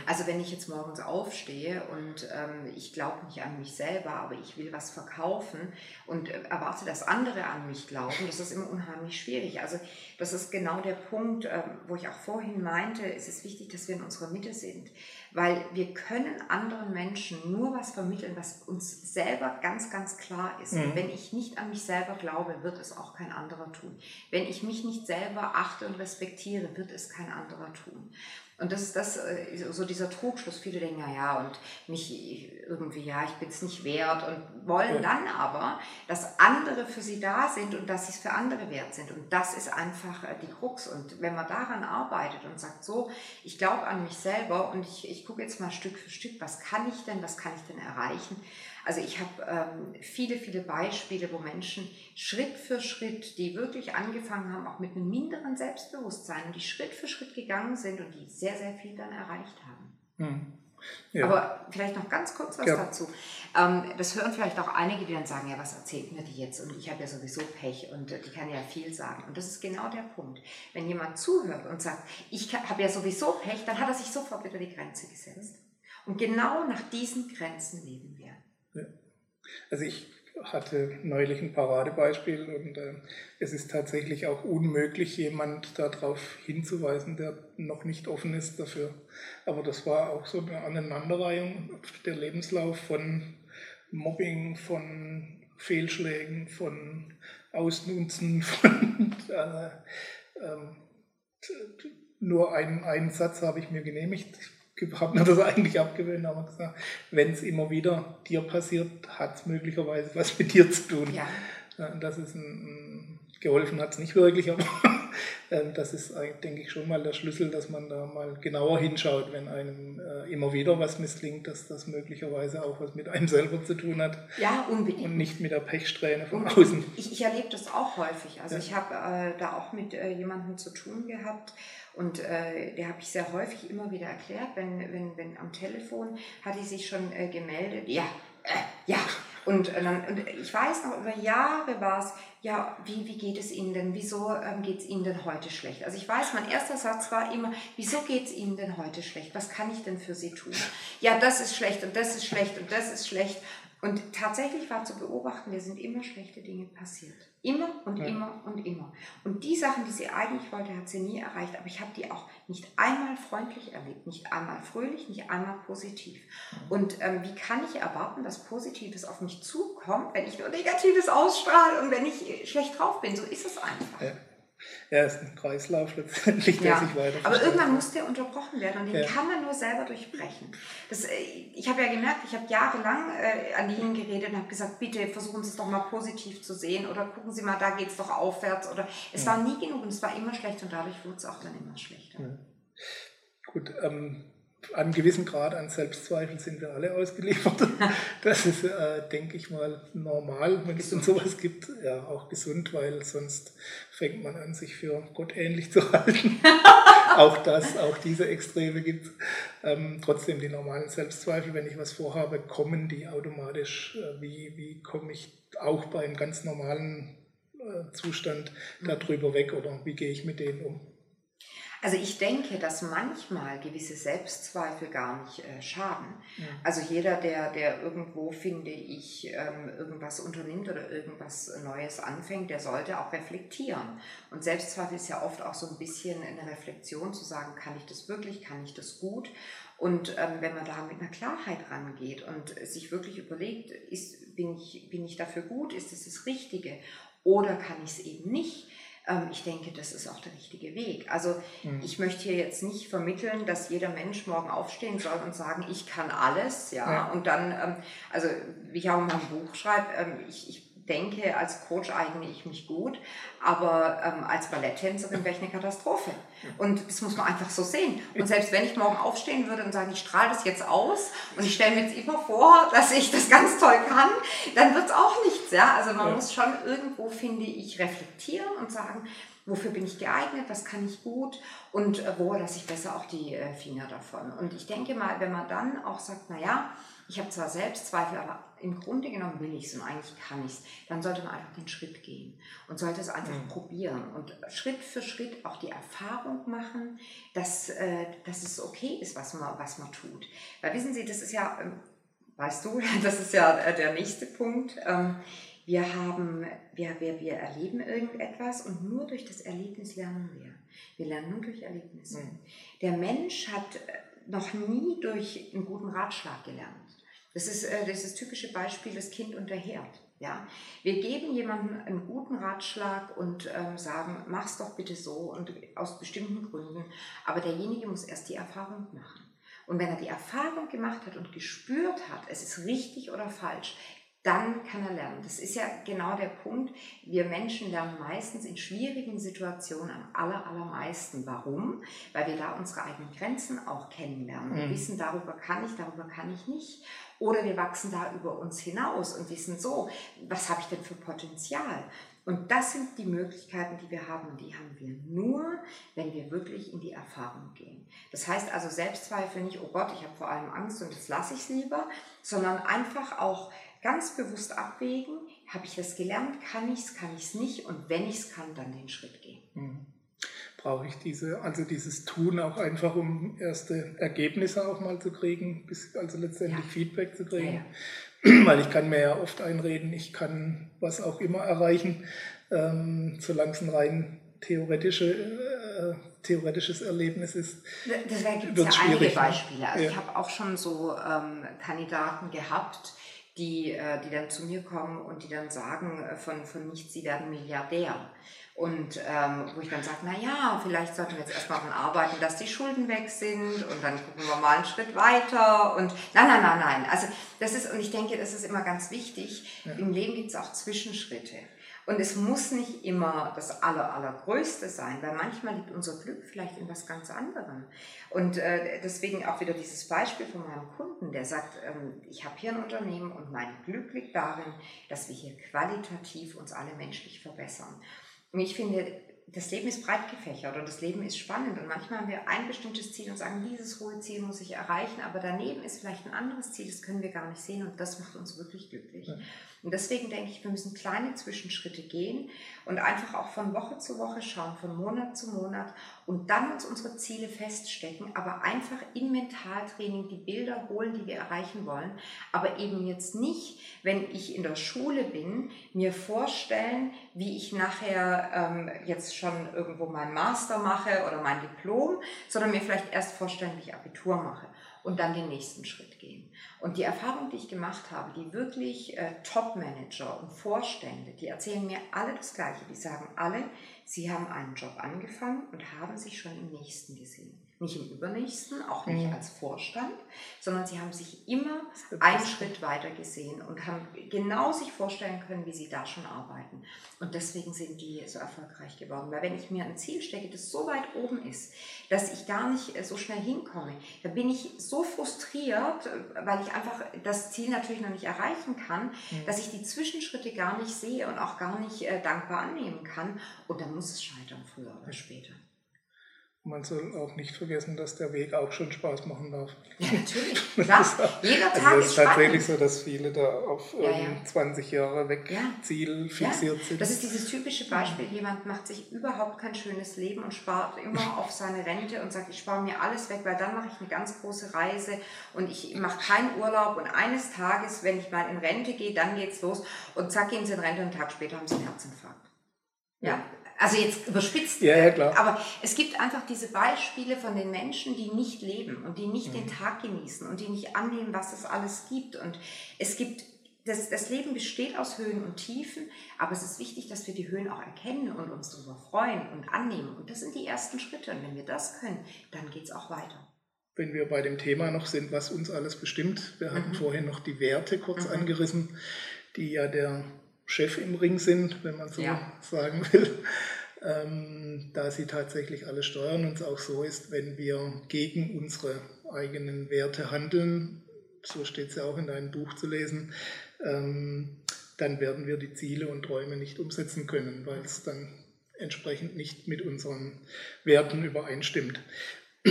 Also wenn ich jetzt morgens aufstehe und ähm, ich glaube nicht an mich selber, aber ich will was verkaufen und äh, erwarte, dass andere an mich glauben, das ist immer unheimlich schwierig. Also das ist genau der Punkt, ähm, wo ich auch vorhin meinte, es ist wichtig, dass wir in unserer Mitte sind, weil wir können anderen Menschen nur was vermitteln, was uns selber ganz, ganz klar ist. Mhm. Wenn ich nicht an mich selber glaube, wird es auch kein anderer tun. Wenn ich mich nicht selber achte und respektiere, wird es kein anderer tun. Und das ist das, äh, so dieser Trugschluss. Viele denken, ja, ja, und mich irgendwie, ja, ich bin es nicht wert und wollen Ja. dann aber, dass andere für sie da sind und dass sie es für andere wert sind. Und das ist einfach äh, die Krux. Und wenn man daran arbeitet und sagt, so, ich glaube an mich selber und ich, ich gucke jetzt mal Stück für Stück, was kann ich denn, was kann ich denn erreichen? Also ich habe ähm, viele, viele Beispiele, wo Menschen Schritt für Schritt, die wirklich angefangen haben, auch mit einem minderen Selbstbewusstsein, und die Schritt für Schritt gegangen sind und die sehr, sehr viel dann erreicht haben. Mhm. Ja. Aber vielleicht noch ganz kurz was Ja. dazu. Ähm, das hören vielleicht auch einige, die dann sagen, ja, was erzählt mir die jetzt? Und ich habe ja sowieso Pech und äh, die kann ja viel sagen. Und das ist genau der Punkt. Wenn jemand zuhört und sagt, ich habe ja sowieso Pech, dann hat er sich sofort wieder die Grenze gesetzt. Und genau nach diesen Grenzen leben wir. Also ich hatte neulich ein Paradebeispiel und äh, es ist tatsächlich auch unmöglich, jemand darauf hinzuweisen, der noch nicht offen ist dafür. Aber das war auch so eine Aneinanderreihung, der Lebenslauf von Mobbing, von Fehlschlägen, von Ausnutzen, von äh, t- nur einen, einen Satz habe ich mir genehmigt. Ich habe mir das eigentlich abgewöhnt, aber gesagt, wenn es immer wieder dir passiert, hat es möglicherweise was mit dir zu tun. Ja, Das ist ein, ein geholfen hat es nicht wirklich, aber ähm, das ist eigentlich, denke ich, schon mal der Schlüssel, dass man da mal genauer hinschaut, wenn einem äh, immer wieder was misslingt, dass das möglicherweise auch was mit einem selber zu tun hat Ja, unbedingt. und nicht mit der Pechsträhne von Und außen. Ich, ich erlebe das auch häufig. Also Ja. ich habe äh, da auch mit äh, jemandem zu tun gehabt und äh, der habe ich sehr häufig immer wieder erklärt, wenn, wenn, wenn am Telefon hat die sich schon äh, gemeldet, ja, äh, ja. Und, äh, dann, und ich weiß noch, über Jahre war es, ja, wie, wie geht es Ihnen denn? Wieso ähm, geht es Ihnen denn heute schlecht? Also ich weiß, mein erster Satz war immer, wieso geht es Ihnen denn heute schlecht? Was kann ich denn für Sie tun? Ja, das ist schlecht und das ist schlecht und das ist schlecht. Und tatsächlich war zu beobachten, mir sind immer schlechte Dinge passiert. Immer und Ja. immer und immer. Und die Sachen, die sie eigentlich wollte, hat sie nie erreicht. Aber ich habe die auch nicht einmal freundlich erlebt, nicht einmal fröhlich, nicht einmal positiv. Und ähm, wie kann ich erwarten, dass Positives auf mich zukommt, wenn ich nur Negatives ausstrahle und wenn ich äh, schlecht drauf bin? So ist es einfach. Ja. Ja, ist ein Kreislauf letztendlich, der Ja, sich weiter aber irgendwann muss der unterbrochen werden und den Ja. kann man nur selber durchbrechen. Das, äh, ich habe ja gemerkt, ich habe jahrelang äh, an Ihnen geredet und habe gesagt, bitte versuchen Sie es doch mal positiv zu sehen oder gucken Sie mal, da geht es doch aufwärts. Oder es war nie genug und es war immer schlecht und dadurch wurde es auch dann immer schlechter. Ja. Gut, ähm, einem gewissen Grad an Selbstzweifel sind wir alle ausgeliefert. Das ist, äh, denke ich mal, normal, wenn es denn sowas gibt. Ja, auch gesund, weil sonst fängt man an, sich für Gott ähnlich zu halten. auch das, auch diese Extreme gibt es. Ähm, trotzdem die normalen Selbstzweifel, wenn ich was vorhabe, kommen die automatisch. Äh, wie, wie komme ich auch bei einem ganz normalen äh, Zustand darüber weg oder wie gehe ich mit denen um? Also ich denke, dass manchmal gewisse Selbstzweifel gar nicht äh, schaden. Also jeder, der, der irgendwo, finde ich, ähm, irgendwas unternimmt oder irgendwas Neues anfängt, der sollte auch reflektieren. Und Selbstzweifel ist ja oft auch so ein bisschen eine Reflexion, zu sagen, kann ich das wirklich, kann ich das gut? Und ähm, wenn man da mit einer Klarheit rangeht und sich wirklich überlegt, ist, bin, ich, bin ich dafür gut, ist es das Richtige oder kann ich es eben nicht? Ähm, ich denke, das ist auch der richtige Weg. Also Mhm. ich möchte hier jetzt nicht vermitteln, dass jeder Mensch morgen aufstehen soll und sagen, ich kann alles, ja, Ja. und dann, ähm, also wie ich auch in meinem Buch schreibe, ähm, ich, ich denke, als Coach eigne ich mich gut, aber ähm, als Balletttänzerin wäre ich eine Katastrophe. Und das muss man einfach so sehen. Und selbst wenn ich morgen aufstehen würde und sage, ich strahle das jetzt aus und ich stelle mir jetzt immer vor, dass ich das ganz toll kann, dann wird es auch nichts. Ja? Also man ja. muss schon irgendwo, finde ich, reflektieren und sagen, wofür bin ich geeignet, was kann ich gut und äh, wo lasse ich besser auch die äh, Finger davon. Und ich denke mal, wenn man dann auch sagt, naja, ich habe zwar Selbstzweifel, aber im Grunde genommen will ich es und eigentlich kann ich es, dann sollte man einfach den Schritt gehen und sollte es einfach mhm. probieren und Schritt für Schritt auch die Erfahrung machen, dass, äh, dass es okay ist, was man, was man tut. Weil wissen Sie, das ist ja, ähm, weißt du, das ist ja äh, der nächste Punkt. Ähm, wir haben, wir, wir, wir erleben irgendetwas und nur durch das Erlebnis lernen wir. Wir lernen nur durch Erlebnisse. Mhm. Der Mensch hat äh, noch nie durch einen guten Ratschlag gelernt. Das ist äh, das, ist das typische Beispiel, das Kind und der Herd. Ja? Wir geben jemandem einen guten Ratschlag und ähm, sagen, mach's doch bitte so und aus bestimmten Gründen. Aber derjenige muss erst die Erfahrung machen. Und wenn er die Erfahrung gemacht hat und gespürt hat, es ist richtig oder falsch, dann kann er lernen. Das ist ja genau der Punkt. Wir Menschen lernen meistens in schwierigen Situationen am aller, allermeisten. Warum? Weil wir da unsere eigenen Grenzen auch kennenlernen und mhm. wissen, darüber kann ich, darüber kann ich nicht. Oder wir wachsen da über uns hinaus und wissen so, was habe ich denn für Potenzial? Und das sind die Möglichkeiten, die wir haben. Und die haben wir nur, wenn wir wirklich in die Erfahrung gehen. Das heißt also Selbstzweifel nicht, oh Gott, ich habe vor allem Angst und jetzt lasse ich lieber, sondern einfach auch ganz bewusst abwägen, habe ich das gelernt, kann ich es, kann ich es nicht und wenn ich es kann, dann den Schritt gehen. Mhm. Brauche ich diese, also dieses Tun auch einfach, um erste Ergebnisse auch mal zu kriegen, bis, also letztendlich ja. Feedback zu kriegen. Ja, ja. Weil ich kann mir ja oft einreden, ich kann was auch immer erreichen, ähm, solange es ein rein theoretische, äh, theoretisches Erlebnis ist. Das gibt es ja einige Beispiele. Also ich habe auch schon so ähm, Kandidaten gehabt, die, äh, die dann zu mir kommen und die dann sagen, äh, von, von nichts, sie werden Milliardär. Und ähm, wo ich dann sage, naja, vielleicht sollten wir jetzt erstmal daran arbeiten, dass die Schulden weg sind und dann gucken wir mal einen Schritt weiter. Und nein, nein, nein, nein. Also das ist, und ich denke, das ist immer ganz wichtig. Ja. Im Leben gibt es auch Zwischenschritte. Und es muss nicht immer das Aller, Allergrößte sein, weil manchmal liegt unser Glück vielleicht in was ganz anderem. Und äh, deswegen auch wieder dieses Beispiel von meinem Kunden, der sagt, ähm, ich habe hier ein Unternehmen und mein Glück liegt darin, dass wir hier qualitativ uns alle menschlich verbessern. Und ich finde, das Leben ist breit gefächert und das Leben ist spannend und manchmal haben wir ein bestimmtes Ziel und sagen, dieses hohe Ziel muss ich erreichen, aber daneben ist vielleicht ein anderes Ziel, das können wir gar nicht sehen und das macht uns wirklich glücklich. Ja. Und deswegen denke ich, wir müssen kleine Zwischenschritte gehen und einfach auch von Woche zu Woche schauen, von Monat zu Monat und dann uns unsere Ziele feststecken, aber einfach im Mentaltraining die Bilder holen, die wir erreichen wollen, aber eben jetzt nicht, wenn ich in der Schule bin, mir vorstellen, wie ich nachher ähm, jetzt schon irgendwo mein Master mache oder mein Diplom, sondern mir vielleicht erst vorstellen, wie ich Abitur mache und dann den nächsten Schritt gehen. Und die Erfahrung, die ich gemacht habe, die wirklich äh, Top-Manager und Vorstände, die erzählen mir alle das Gleiche. Die sagen alle, sie haben einen Job angefangen und haben sich schon im nächsten gesehen. Nicht im übernächsten, auch nicht mhm. als Vorstand, sondern sie haben sich immer einen Schritt weiter gesehen und haben genau sich vorstellen können, wie sie da schon arbeiten. Und deswegen sind die so erfolgreich geworden. Weil wenn ich mir ein Ziel stecke, das so weit oben ist, dass ich gar nicht äh, so schnell hinkomme, dann bin ich so frustriert, weil ich einfach das Ziel natürlich noch nicht erreichen kann, mhm. dass ich die Zwischenschritte gar nicht sehe und auch gar nicht äh, dankbar annehmen kann. Und dann muss es scheitern, früher oder später. Man soll auch nicht vergessen, dass der Weg auch schon Spaß machen darf. Ja, natürlich. Klar. Jeder Tag also es ist, ist tatsächlich so, dass viele da auf ja, ja. 20 Jahre weg ja. Ziel fixiert ja. sind. Das ist dieses typische Beispiel. Jemand macht sich überhaupt kein schönes Leben und spart immer auf seine Rente und sagt, ich spare mir alles weg, weil dann mache ich eine ganz große Reise und ich mache keinen Urlaub und eines Tages, wenn ich mal in Rente gehe, dann geht's los und zack, gehen sie in Rente und einen Tag später haben sie einen Herzinfarkt. Ja, also jetzt überspitzt. Ja, ja, klar. Aber es gibt einfach diese Beispiele von den Menschen, die nicht leben und die nicht mhm. den Tag genießen und die nicht annehmen, was es alles gibt. Und es gibt, das, das Leben besteht aus Höhen und Tiefen, aber es ist wichtig, dass wir die Höhen auch erkennen und uns darüber freuen und annehmen. Und das sind die ersten Schritte. Und wenn wir das können, dann geht es auch weiter. Wenn wir bei dem Thema noch sind, was uns alles bestimmt, wir hatten mhm. vorhin noch die Werte kurz mhm. angerissen, die ja der Chef im Ring sind, wenn man so ja. sagen will, ähm, da sie tatsächlich alle steuern und es auch so ist, wenn wir gegen unsere eigenen Werte handeln, so steht es ja auch in deinem Buch zu lesen, ähm, dann werden wir die Ziele und Träume nicht umsetzen können, weil es dann entsprechend nicht mit unseren Werten übereinstimmt.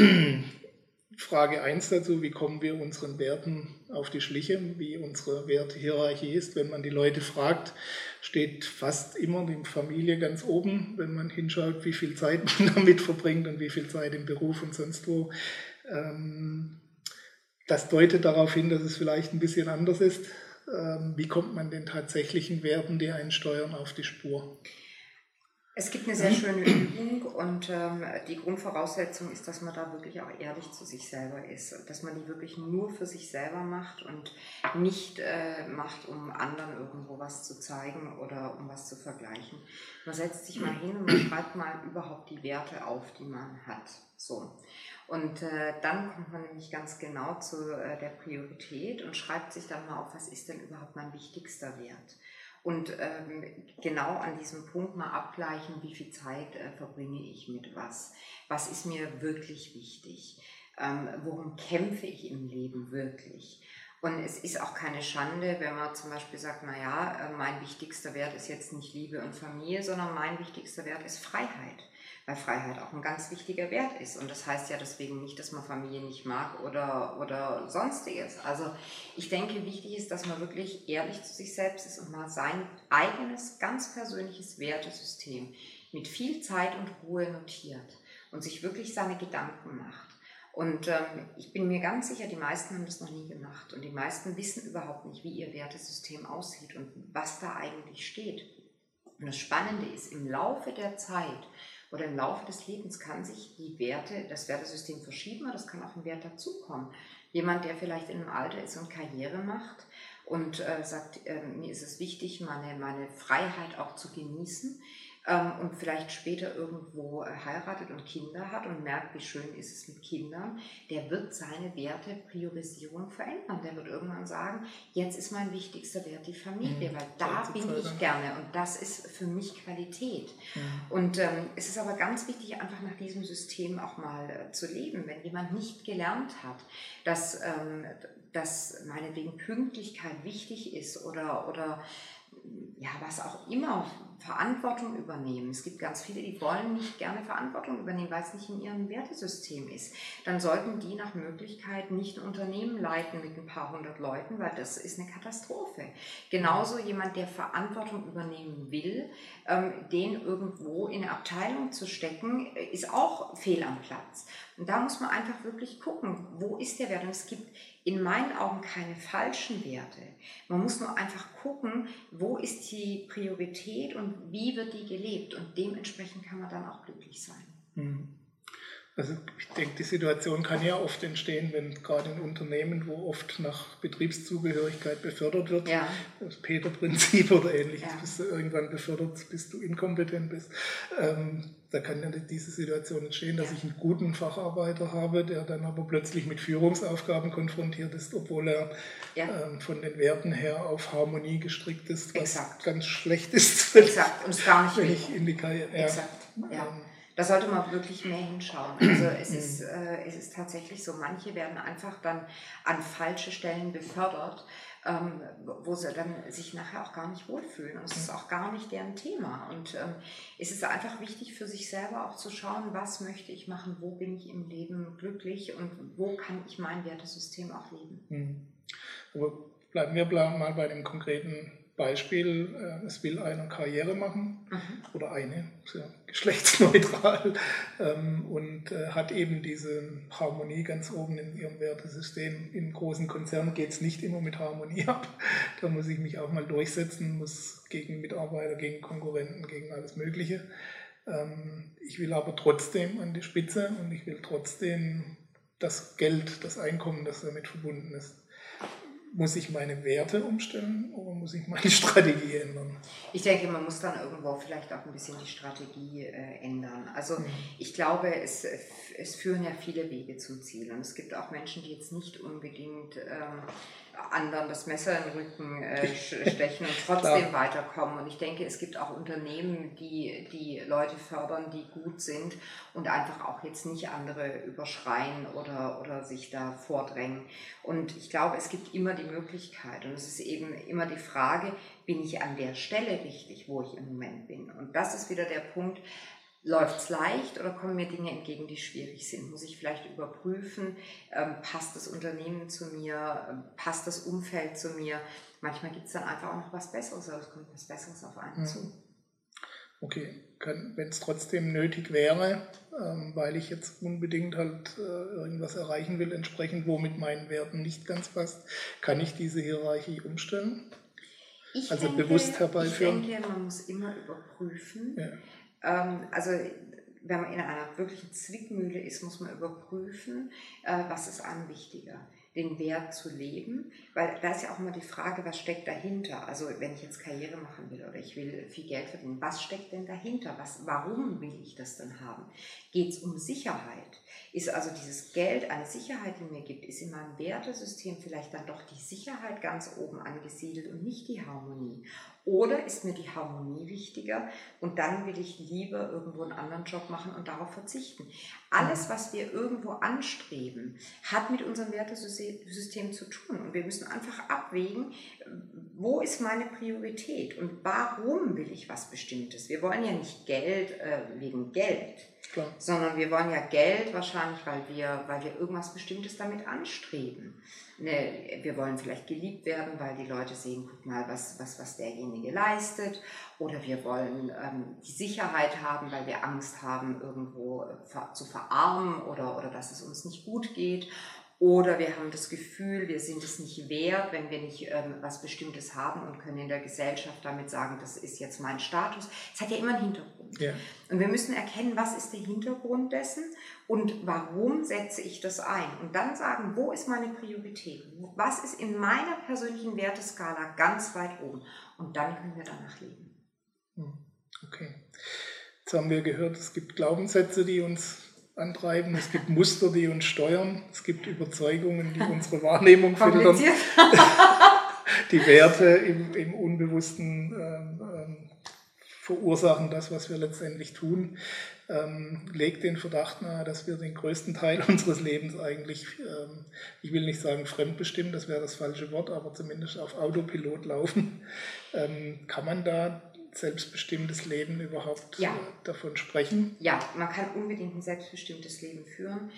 Frage 1 dazu, wie kommen wir unseren Werten auf die Schliche, wie unsere Wertehierarchie ist. Wenn man die Leute fragt, steht fast immer die Familie ganz oben, wenn man hinschaut, wie viel Zeit man damit verbringt und wie viel Zeit im Beruf und sonst wo. Ähm, das deutet darauf hin, dass es vielleicht ein bisschen anders ist. Ähm, wie kommt man den tatsächlichen Werten, die einen steuern, auf die Spur? Es gibt eine sehr schöne Übung und ähm, die Grundvoraussetzung ist, dass man da wirklich auch ehrlich zu sich selber ist, dass man die wirklich nur für sich selber macht und nicht äh, macht, um anderen irgendwo was zu zeigen oder um was zu vergleichen. Man setzt sich mal hin und man schreibt mal überhaupt die Werte auf, die man hat. So. Und äh, dann kommt man nämlich ganz genau zu äh, der Priorität und schreibt sich dann mal auf, was ist denn überhaupt mein wichtigster Wert und ähm, genau an diesem Punkt mal abgleichen, wie viel Zeit äh, verbringe ich mit was. Was ist mir wirklich wichtig? Ähm, worum kämpfe ich im Leben wirklich? Und es ist auch keine Schande, wenn man zum Beispiel sagt, naja, äh, mein wichtigster Wert ist jetzt nicht Liebe und Familie, sondern mein wichtigster Wert ist Freiheit weil Freiheit auch ein ganz wichtiger Wert ist. Und das heißt ja deswegen nicht, dass man Familie nicht mag oder, oder sonstiges. Also ich denke, wichtig ist, dass man wirklich ehrlich zu sich selbst ist und mal sein eigenes, ganz persönliches Wertesystem mit viel Zeit und Ruhe notiert und sich wirklich seine Gedanken macht. Und ähm, ich bin mir ganz sicher, die meisten haben das noch nie gemacht und die meisten wissen überhaupt nicht, wie ihr Wertesystem aussieht und was da eigentlich steht. Und das Spannende ist, im Laufe der Zeit oder im Laufe des Lebens kann sich die Werte, das Wertesystem verschieben, aber das kann auch ein Wert dazukommen. Jemand, der vielleicht in einem Alter ist und Karriere macht und äh, sagt, äh, mir ist es wichtig, meine, meine Freiheit auch zu genießen, ähm, und vielleicht später irgendwo äh, heiratet und Kinder hat und merkt, wie schön ist es mit Kindern, der wird seine Werte, Priorisierung verändern. Der wird irgendwann sagen, jetzt ist mein wichtigster Wert die Familie, mhm. weil da bin ich gerne und das ist für mich Qualität. Mhm. Und ähm, es ist aber ganz wichtig, einfach nach diesem System auch mal äh, zu leben. Wenn jemand nicht gelernt hat, dass, ähm, dass meinetwegen Pünktlichkeit wichtig ist oder, oder ja, was auch immer, Verantwortung übernehmen. Es gibt ganz viele, die wollen nicht gerne Verantwortung übernehmen, weil es nicht in ihrem Wertesystem ist. Dann sollten die nach Möglichkeit nicht ein Unternehmen leiten mit ein paar hundert Leuten, weil das ist eine Katastrophe. Genauso jemand, der Verantwortung übernehmen will, ähm, den irgendwo in eine Abteilung zu stecken, ist auch fehl am Platz. Und da muss man einfach wirklich gucken, wo ist der Wert? Und es gibt in meinen Augen keine falschen Werte. Man muss nur einfach gucken, wo ist die Priorität und wie wird die gelebt. Und dementsprechend kann man dann auch glücklich sein. Mhm. Also ich denke, die Situation kann ja oft entstehen, wenn gerade in Unternehmen, wo oft nach Betriebszugehörigkeit befördert wird, ja. das Peter-Prinzip oder ähnliches, ja. bis du irgendwann befördert, bis du inkompetent bist, ähm, da kann ja diese Situation entstehen, dass ja. ich einen guten Facharbeiter habe, der dann aber plötzlich mit Führungsaufgaben konfrontiert ist, obwohl er ähm, von den Werten her auf Harmonie gestrickt ist, was Exakt. ganz schlecht ist, Exakt. Und gar nicht wenn ich in die Karriere... Exakt. Ja. Ähm, da sollte man wirklich mehr hinschauen. Also es ist, äh, es ist tatsächlich so, manche werden einfach dann an falsche Stellen befördert, ähm, wo sie dann sich nachher auch gar nicht wohlfühlen. Und es ist auch gar nicht deren Thema. Und ähm, es ist einfach wichtig für sich selber auch zu schauen, was möchte ich machen, wo bin ich im Leben glücklich und wo kann ich mein Wertesystem auch leben. Mhm. Bleiben wir mal bei dem konkreten Beispiel, äh, es will einer Karriere machen mhm. oder eine, sehr geschlechtsneutral, ähm, und äh, hat eben diese Harmonie ganz oben in ihrem Wertesystem. Im großen Konzern geht es nicht immer mit Harmonie ab. Da muss ich mich auch mal durchsetzen, muss gegen Mitarbeiter, gegen Konkurrenten, gegen alles Mögliche. Ähm, ich will aber trotzdem an die Spitze und ich will trotzdem das Geld, das Einkommen, das damit verbunden ist muss ich meine Werte umstellen oder muss ich meine Strategie ändern? Ich denke, man muss dann irgendwo vielleicht auch ein bisschen die Strategie äh, ändern. Also mhm. ich glaube, es, es führen ja viele Wege zum Ziel und es gibt auch Menschen, die jetzt nicht unbedingt ähm, anderen das Messer in den Rücken äh, stechen und trotzdem weiterkommen. Und ich denke, es gibt auch Unternehmen, die die Leute fördern, die gut sind und einfach auch jetzt nicht andere überschreien oder, oder sich da vordrängen. Und ich glaube, es gibt immer die Möglichkeit und es ist eben immer die Frage, bin ich an der Stelle richtig, wo ich im Moment bin? Und das ist wieder der Punkt, Läuft es leicht oder kommen mir Dinge entgegen, die schwierig sind? Muss ich vielleicht überprüfen, ähm, passt das Unternehmen zu mir, ähm, passt das Umfeld zu mir? Manchmal gibt es dann einfach auch noch was Besseres oder es kommt was Besseres auf einen mhm. zu. Okay, wenn es trotzdem nötig wäre, ähm, weil ich jetzt unbedingt halt äh, irgendwas erreichen will, entsprechend womit meinen Werten nicht ganz passt, kann ich diese Hierarchie umstellen? Ich also denke, bewusst herbeiführen? Ich denke, man muss immer überprüfen. Ja ähm, also wenn man in einer wirklichen Zwickmühle ist, muss man überprüfen, äh, was ist einem wichtiger den Wert zu leben, weil da ist ja auch immer die Frage, was steckt dahinter? Also wenn ich jetzt Karriere machen will oder ich will viel Geld verdienen, was steckt denn dahinter? Was, warum will ich das denn haben? Geht es um Sicherheit? Ist also dieses Geld eine Sicherheit, die mir gibt? Ist in meinem Wertesystem vielleicht dann doch die Sicherheit ganz oben angesiedelt und nicht die Harmonie? Oder ist mir die Harmonie wichtiger und dann will ich lieber irgendwo einen anderen Job machen und darauf verzichten? Alles, was wir irgendwo anstreben, hat mit unserem Wertesystem zu tun. Und wir müssen einfach abwägen, wo ist meine Priorität und warum will ich was Bestimmtes? Wir wollen ja nicht Geld äh, wegen Geld. Klar. sondern wir wollen ja Geld wahrscheinlich, weil wir, weil wir irgendwas Bestimmtes damit anstreben. Ne, wir wollen vielleicht geliebt werden, weil die Leute sehen, guck mal, was, was, was derjenige leistet. Oder wir wollen ähm, die Sicherheit haben, weil wir Angst haben, irgendwo ver zu verarmen oder, oder dass es uns nicht gut geht. Oder wir haben das Gefühl, wir sind es nicht wert, wenn wir nicht ähm, was Bestimmtes haben und können in der Gesellschaft damit sagen, das ist jetzt mein Status. Es hat ja immer einen Hintergrund. Ja. Und wir müssen erkennen, was ist der Hintergrund dessen und warum setze ich das ein. Und dann sagen, wo ist meine Priorität? Was ist in meiner persönlichen Werteskala ganz weit oben? Und dann können wir danach leben. Hm, okay. Jetzt haben wir gehört, es gibt Glaubenssätze, die uns antreiben. Es gibt Muster, die uns steuern. Es gibt Überzeugungen, die unsere Wahrnehmung filtern. die Werte im, im Unbewussten ähm, ähm, verursachen das, was wir letztendlich tun. Ähm, legt den Verdacht nahe, dass wir den größten Teil unseres Lebens eigentlich, ähm, ich will nicht sagen fremdbestimmt, das wäre das falsche Wort, aber zumindest auf Autopilot laufen. Ähm, kann man da selbstbestimmtes Leben überhaupt ja. Äh, davon sprechen? Ja, man kann unbedingt ein selbstbestimmtes Leben führen.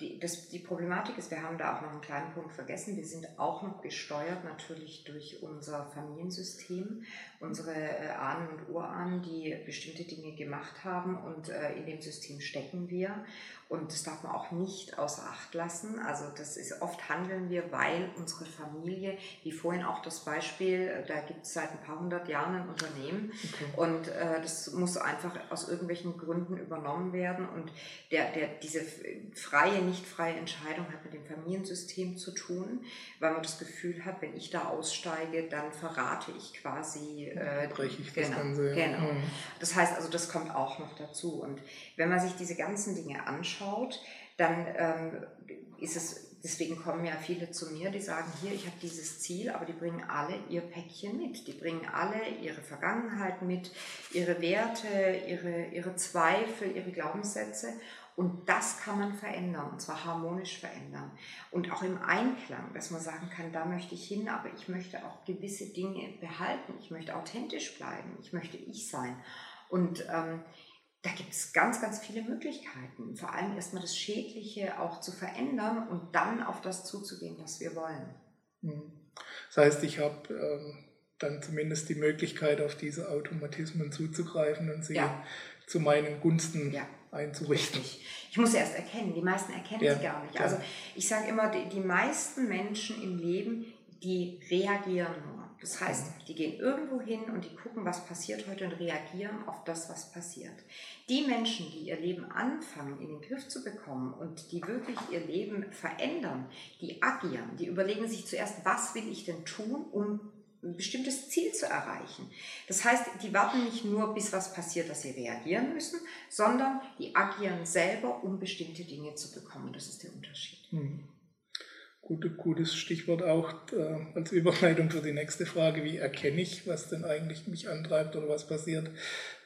Die, das, die Problematik ist, wir haben da auch noch einen kleinen Punkt vergessen, wir sind auch noch gesteuert natürlich durch unser Familiensystem, unsere äh, Ahnen und Urahnen, die bestimmte Dinge gemacht haben und äh, in dem System stecken wir. Und das darf man auch nicht außer Acht lassen. Also das ist oft handeln wir, weil unsere Familie, wie vorhin auch das Beispiel, da gibt es seit ein paar hundert Jahren ein Unternehmen okay. und äh, das muss einfach aus irgendwelchen Gründen übernommen werden. Und der, der, diese freie, nicht freie Entscheidung hat mit dem Familiensystem zu tun, weil man das Gefühl hat, wenn ich da aussteige, dann verrate ich quasi. Äh, ich genau, das Ganze. Genau. Mhm. Das heißt also, das kommt auch noch dazu. Und wenn man sich diese ganzen Dinge anschaut, anschaut, dann ähm, ist es, deswegen kommen ja viele zu mir, die sagen, hier, ich habe dieses Ziel, aber die bringen alle ihr Päckchen mit. Die bringen alle ihre Vergangenheit mit, ihre Werte, ihre, ihre Zweifel, ihre Glaubenssätze. Und das kann man verändern, und zwar harmonisch verändern. Und auch im Einklang, dass man sagen kann, da möchte ich hin, aber ich möchte auch gewisse Dinge behalten. Ich möchte authentisch bleiben. Ich möchte ich sein. Und ähm, da gibt es ganz, ganz viele Möglichkeiten. Vor allem erstmal das Schädliche auch zu verändern und dann auf das zuzugehen, was wir wollen. Hm. Das heißt, ich habe ähm, dann zumindest die Möglichkeit, auf diese Automatismen zuzugreifen und sie ja. zu meinen Gunsten ja. einzurichten. Richtig. Ich muss erst erkennen, die meisten erkennen ja. sie gar nicht. Also ich sage immer, die, die meisten Menschen im Leben, die reagieren nur. Das heißt, die gehen irgendwo hin und die gucken, was passiert heute und reagieren auf das, was passiert. Die Menschen, die ihr Leben anfangen in den Griff zu bekommen und die wirklich ihr Leben verändern, die agieren, die überlegen sich zuerst, was will ich denn tun, um ein bestimmtes Ziel zu erreichen. Das heißt, die warten nicht nur, bis was passiert, dass sie reagieren müssen, sondern die agieren selber, um bestimmte Dinge zu bekommen. Das ist der Unterschied. Hm. Gute, gutes Stichwort auch äh, als Überleitung für die nächste Frage. Wie erkenne ich, was denn eigentlich mich antreibt oder was passiert?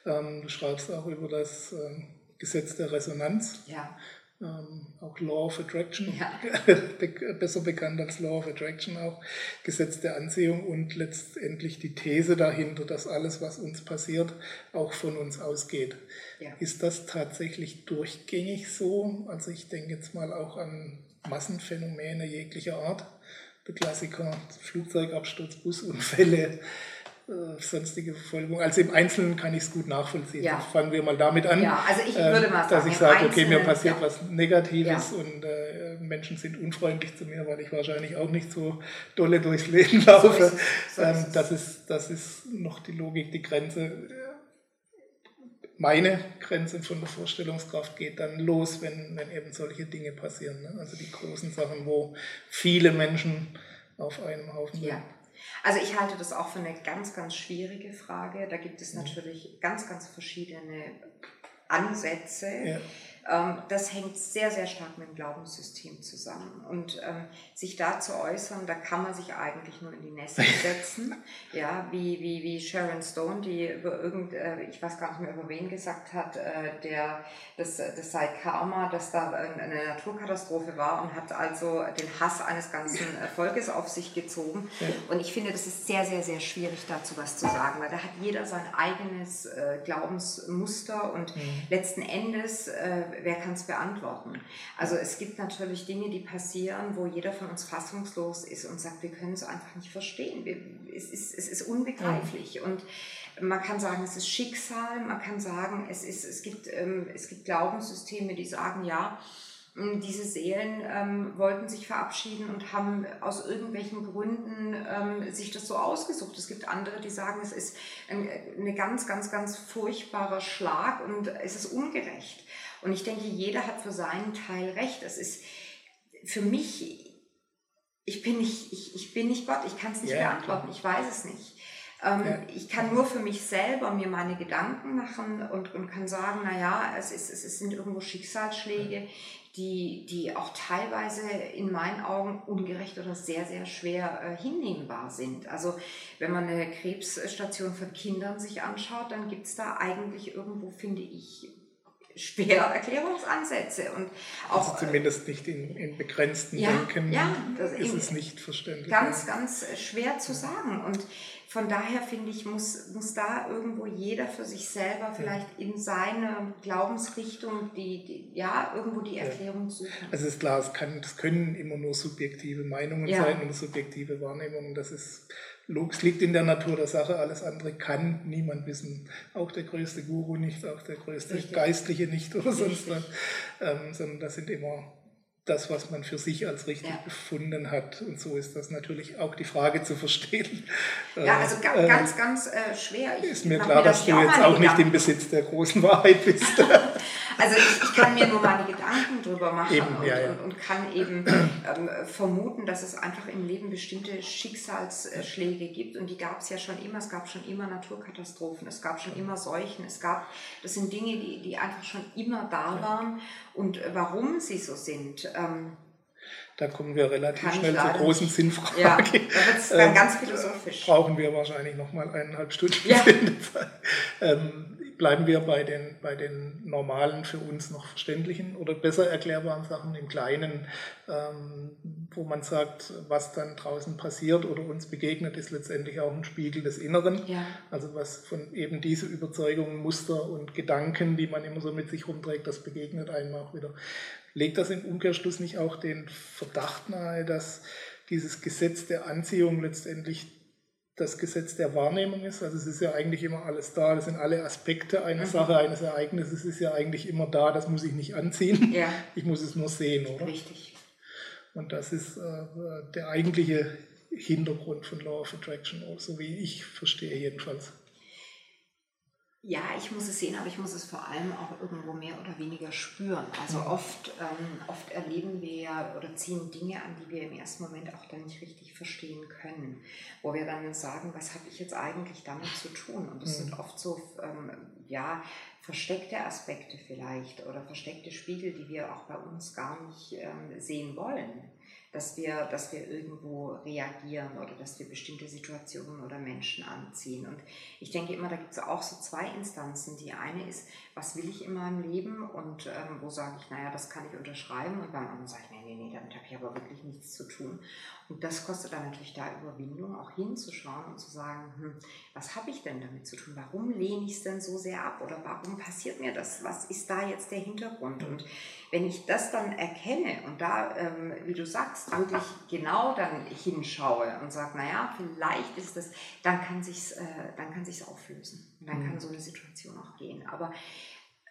Ähm, du schreibst auch über das äh, Gesetz der Resonanz. Ja. Ähm, auch Law of Attraction, Ja. besser bekannt als Law of Attraction auch, Gesetz der Anziehung und letztendlich die These dahinter, dass alles, was uns passiert, auch von uns ausgeht. Ja. Ist das tatsächlich durchgängig so? Also ich denke jetzt mal auch an Massenphänomene jeglicher Art. Der Klassiker, Flugzeugabsturz, Busunfälle, äh, sonstige Verfolgung. Also im Einzelnen kann ich es gut nachvollziehen. Ja. Fangen wir mal damit an. Ja, also ich äh, würde mal Dass sagen, ich sage, okay, mir passiert ja. was Negatives und äh, Menschen sind unfreundlich zu mir, weil ich wahrscheinlich auch nicht so dolle durchs Leben laufe. ist es, so ist ähm, das, ist, das ist noch die Logik, die Grenze. Meine Grenze von der Vorstellungskraft geht dann los, wenn, wenn eben solche Dinge passieren. Ne? Also die großen Sachen, wo viele Menschen auf einem Haufen sind. Ja. Also ich halte das auch für eine ganz, ganz schwierige Frage. Da gibt es natürlich ganz, ganz verschiedene Ansätze. Ja. Ähm, das hängt sehr, sehr stark mit dem Glaubenssystem zusammen. Und ähm, sich da zu äußern, da kann man sich eigentlich nur in die Nässe setzen. ja, wie, wie, wie Sharon Stone, die über irgend, äh, ich weiß gar nicht mehr über wen gesagt hat, äh, der, das, das sei Karma, dass da ein- eine Naturkatastrophe war und hat also den Hass eines ganzen Volkes auf sich gezogen. Und ich finde, das ist sehr, sehr, sehr schwierig dazu was zu sagen, weil da hat jeder sein eigenes äh, Glaubensmuster und letzten Endes, äh, wer kann es beantworten? Also es gibt natürlich Dinge, die passieren, wo jeder von uns fassungslos ist und sagt, wir können es einfach nicht verstehen. Wir, es, ist, es ist unbegreiflich. Und man kann sagen, es ist Schicksal, man kann sagen, es, ist, es, gibt, ähm, es gibt Glaubenssysteme, die sagen, ja, diese Seelen ähm, wollten sich verabschieden und haben aus irgendwelchen Gründen ähm, sich das so ausgesucht. Es gibt andere, die sagen, es ist ein eine ganz, ganz, ganz furchtbarer Schlag und es ist ungerecht. Und ich denke, jeder hat für seinen Teil recht. Es ist für mich, ich bin nicht, ich, ich bin nicht Gott, ich kann es nicht Ja, beantworten, ich weiß es nicht. Ähm, Ja. Ich kann nur für mich selber mir meine Gedanken machen und, und kann sagen, naja, es, ist, es sind irgendwo Schicksalsschläge, die, die auch teilweise in meinen Augen ungerecht oder sehr, sehr schwer äh, hinnehmbar sind. Also wenn man eine Krebsstation von Kindern sich anschaut, dann gibt es da eigentlich irgendwo, finde ich, schwer Erklärungsansätze. Und auch Also zumindest nicht in, in begrenzten Ja, Denken ja, das ist es nicht verständlich. ganz, ganz schwer zu sagen. Und von daher finde ich, muss, muss da irgendwo jeder für sich selber vielleicht in seiner Glaubensrichtung die, die ja, irgendwo die Erklärung suchen. Also ist klar, es, kann, es können immer nur subjektive Meinungen Ja. sein und subjektive Wahrnehmungen. Das ist logisch, liegt in der Natur der Sache. Alles andere kann niemand wissen. Auch der größte Guru nicht, auch der größte Richtig. Geistliche nicht oder sonst Richtig. was. Ähm, sondern das sind immer das, was man für sich als richtig Ja. befunden hat. Und so ist das natürlich auch die Frage zu verstehen. Ja, also äh, ganz, ganz äh, schwer. Ich Ist mir klar, da dass du jetzt auch nicht im. Besitz der großen Wahrheit bist. Also ich, ich kann mir nur meine Gedanken drüber machen Eben, und, ja, ja. Und, und kann eben ähm, vermuten, dass es einfach im Leben bestimmte Schicksalsschläge gibt und die gab es ja schon immer. Es gab schon immer Naturkatastrophen, es gab schon immer Seuchen, es gab, das sind Dinge, die, die einfach schon immer da waren und warum sie so sind. Ähm, Da kommen wir relativ schnell zur großen nicht. Sinnfrage. ja, da wird es dann Ähm, ganz philosophisch. brauchen wir wahrscheinlich noch mal eineinhalb Stunden. Ja. Ähm, bleiben wir bei den, bei den normalen, für uns noch verständlichen oder besser erklärbaren Sachen im Kleinen, ähm, wo man sagt, was dann draußen passiert oder uns begegnet, ist letztendlich auch ein Spiegel des Inneren. Ja. Also was von eben diese Überzeugungen, Muster und Gedanken, die man immer so mit sich rumträgt, das begegnet einem auch wieder. Legt das im Umkehrschluss nicht auch den Verdacht nahe, dass dieses Gesetz der Anziehung letztendlich das Gesetz der Wahrnehmung ist? Also es ist ja eigentlich immer alles da, das sind alle Aspekte einer Mhm. Sache, eines Ereignisses ist ja eigentlich immer da, das muss ich nicht anziehen, Ja, ich muss es nur sehen, oder? richtig. Und das ist äh, der eigentliche Hintergrund von Law of Attraction, so wie ich verstehe jedenfalls. Ja, ich muss es sehen, aber ich muss es vor allem auch irgendwo mehr oder weniger spüren. Also oft, ähm, oft erleben wir ja oder ziehen Dinge an, die wir im ersten Moment auch dann nicht richtig verstehen können. Wo wir dann sagen, was habe ich jetzt eigentlich damit zu tun? Und das Mhm. sind oft so, ähm, ja, versteckte Aspekte vielleicht oder versteckte Spiegel, die wir auch bei uns gar nicht ähm, sehen wollen. Dass wir, dass wir irgendwo reagieren oder dass wir bestimmte Situationen oder Menschen anziehen. Und ich denke immer, da gibt es auch so zwei Instanzen. Die eine ist, was will ich in meinem Leben und ähm, wo sage ich, naja, das kann ich unterschreiben und beim anderen sage ich, nee, damit habe ich aber wirklich nichts zu tun. Und das kostet dann natürlich da Überwindung, auch hinzuschauen und zu sagen, hm, was habe ich denn damit zu tun? Warum lehne ich es denn so sehr ab? Oder warum passiert mir das? Was ist da jetzt der Hintergrund? Und wenn ich das dann erkenne und da, ähm, wie du sagst, wirklich genau dann hinschaue und sage, naja, vielleicht ist das, dann kann sich's, äh, dann kann sich's auflösen. Und dann mhm. kann so eine Situation auch gehen. Aber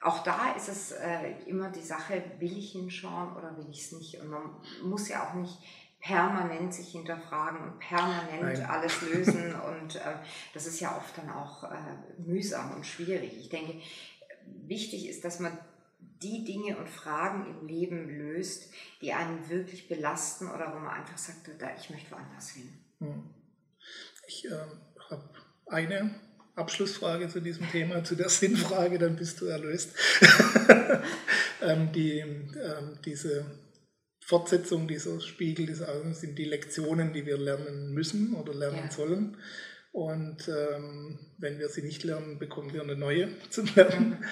auch da ist es äh, immer die Sache, will ich hinschauen oder will ich es nicht? Und man muss ja auch nicht permanent sich hinterfragen und permanent Nein. alles lösen. und äh, das ist ja oft dann auch äh, mühsam und schwierig. Ich denke, wichtig ist, dass man die Dinge und Fragen im Leben löst, die einen wirklich belasten oder wo man einfach sagt, da, ich möchte woanders hin. Hm. Ich äh, habe eine Abschlussfrage zu diesem Thema, zu der Sinnfrage, dann bist du erlöst. ähm, die, ähm, diese Fortsetzung dieser Spiegel des Augens sind die Lektionen, die wir lernen müssen oder lernen ja. sollen. Und ähm, wenn wir sie nicht lernen, bekommen wir eine neue zum Lernen.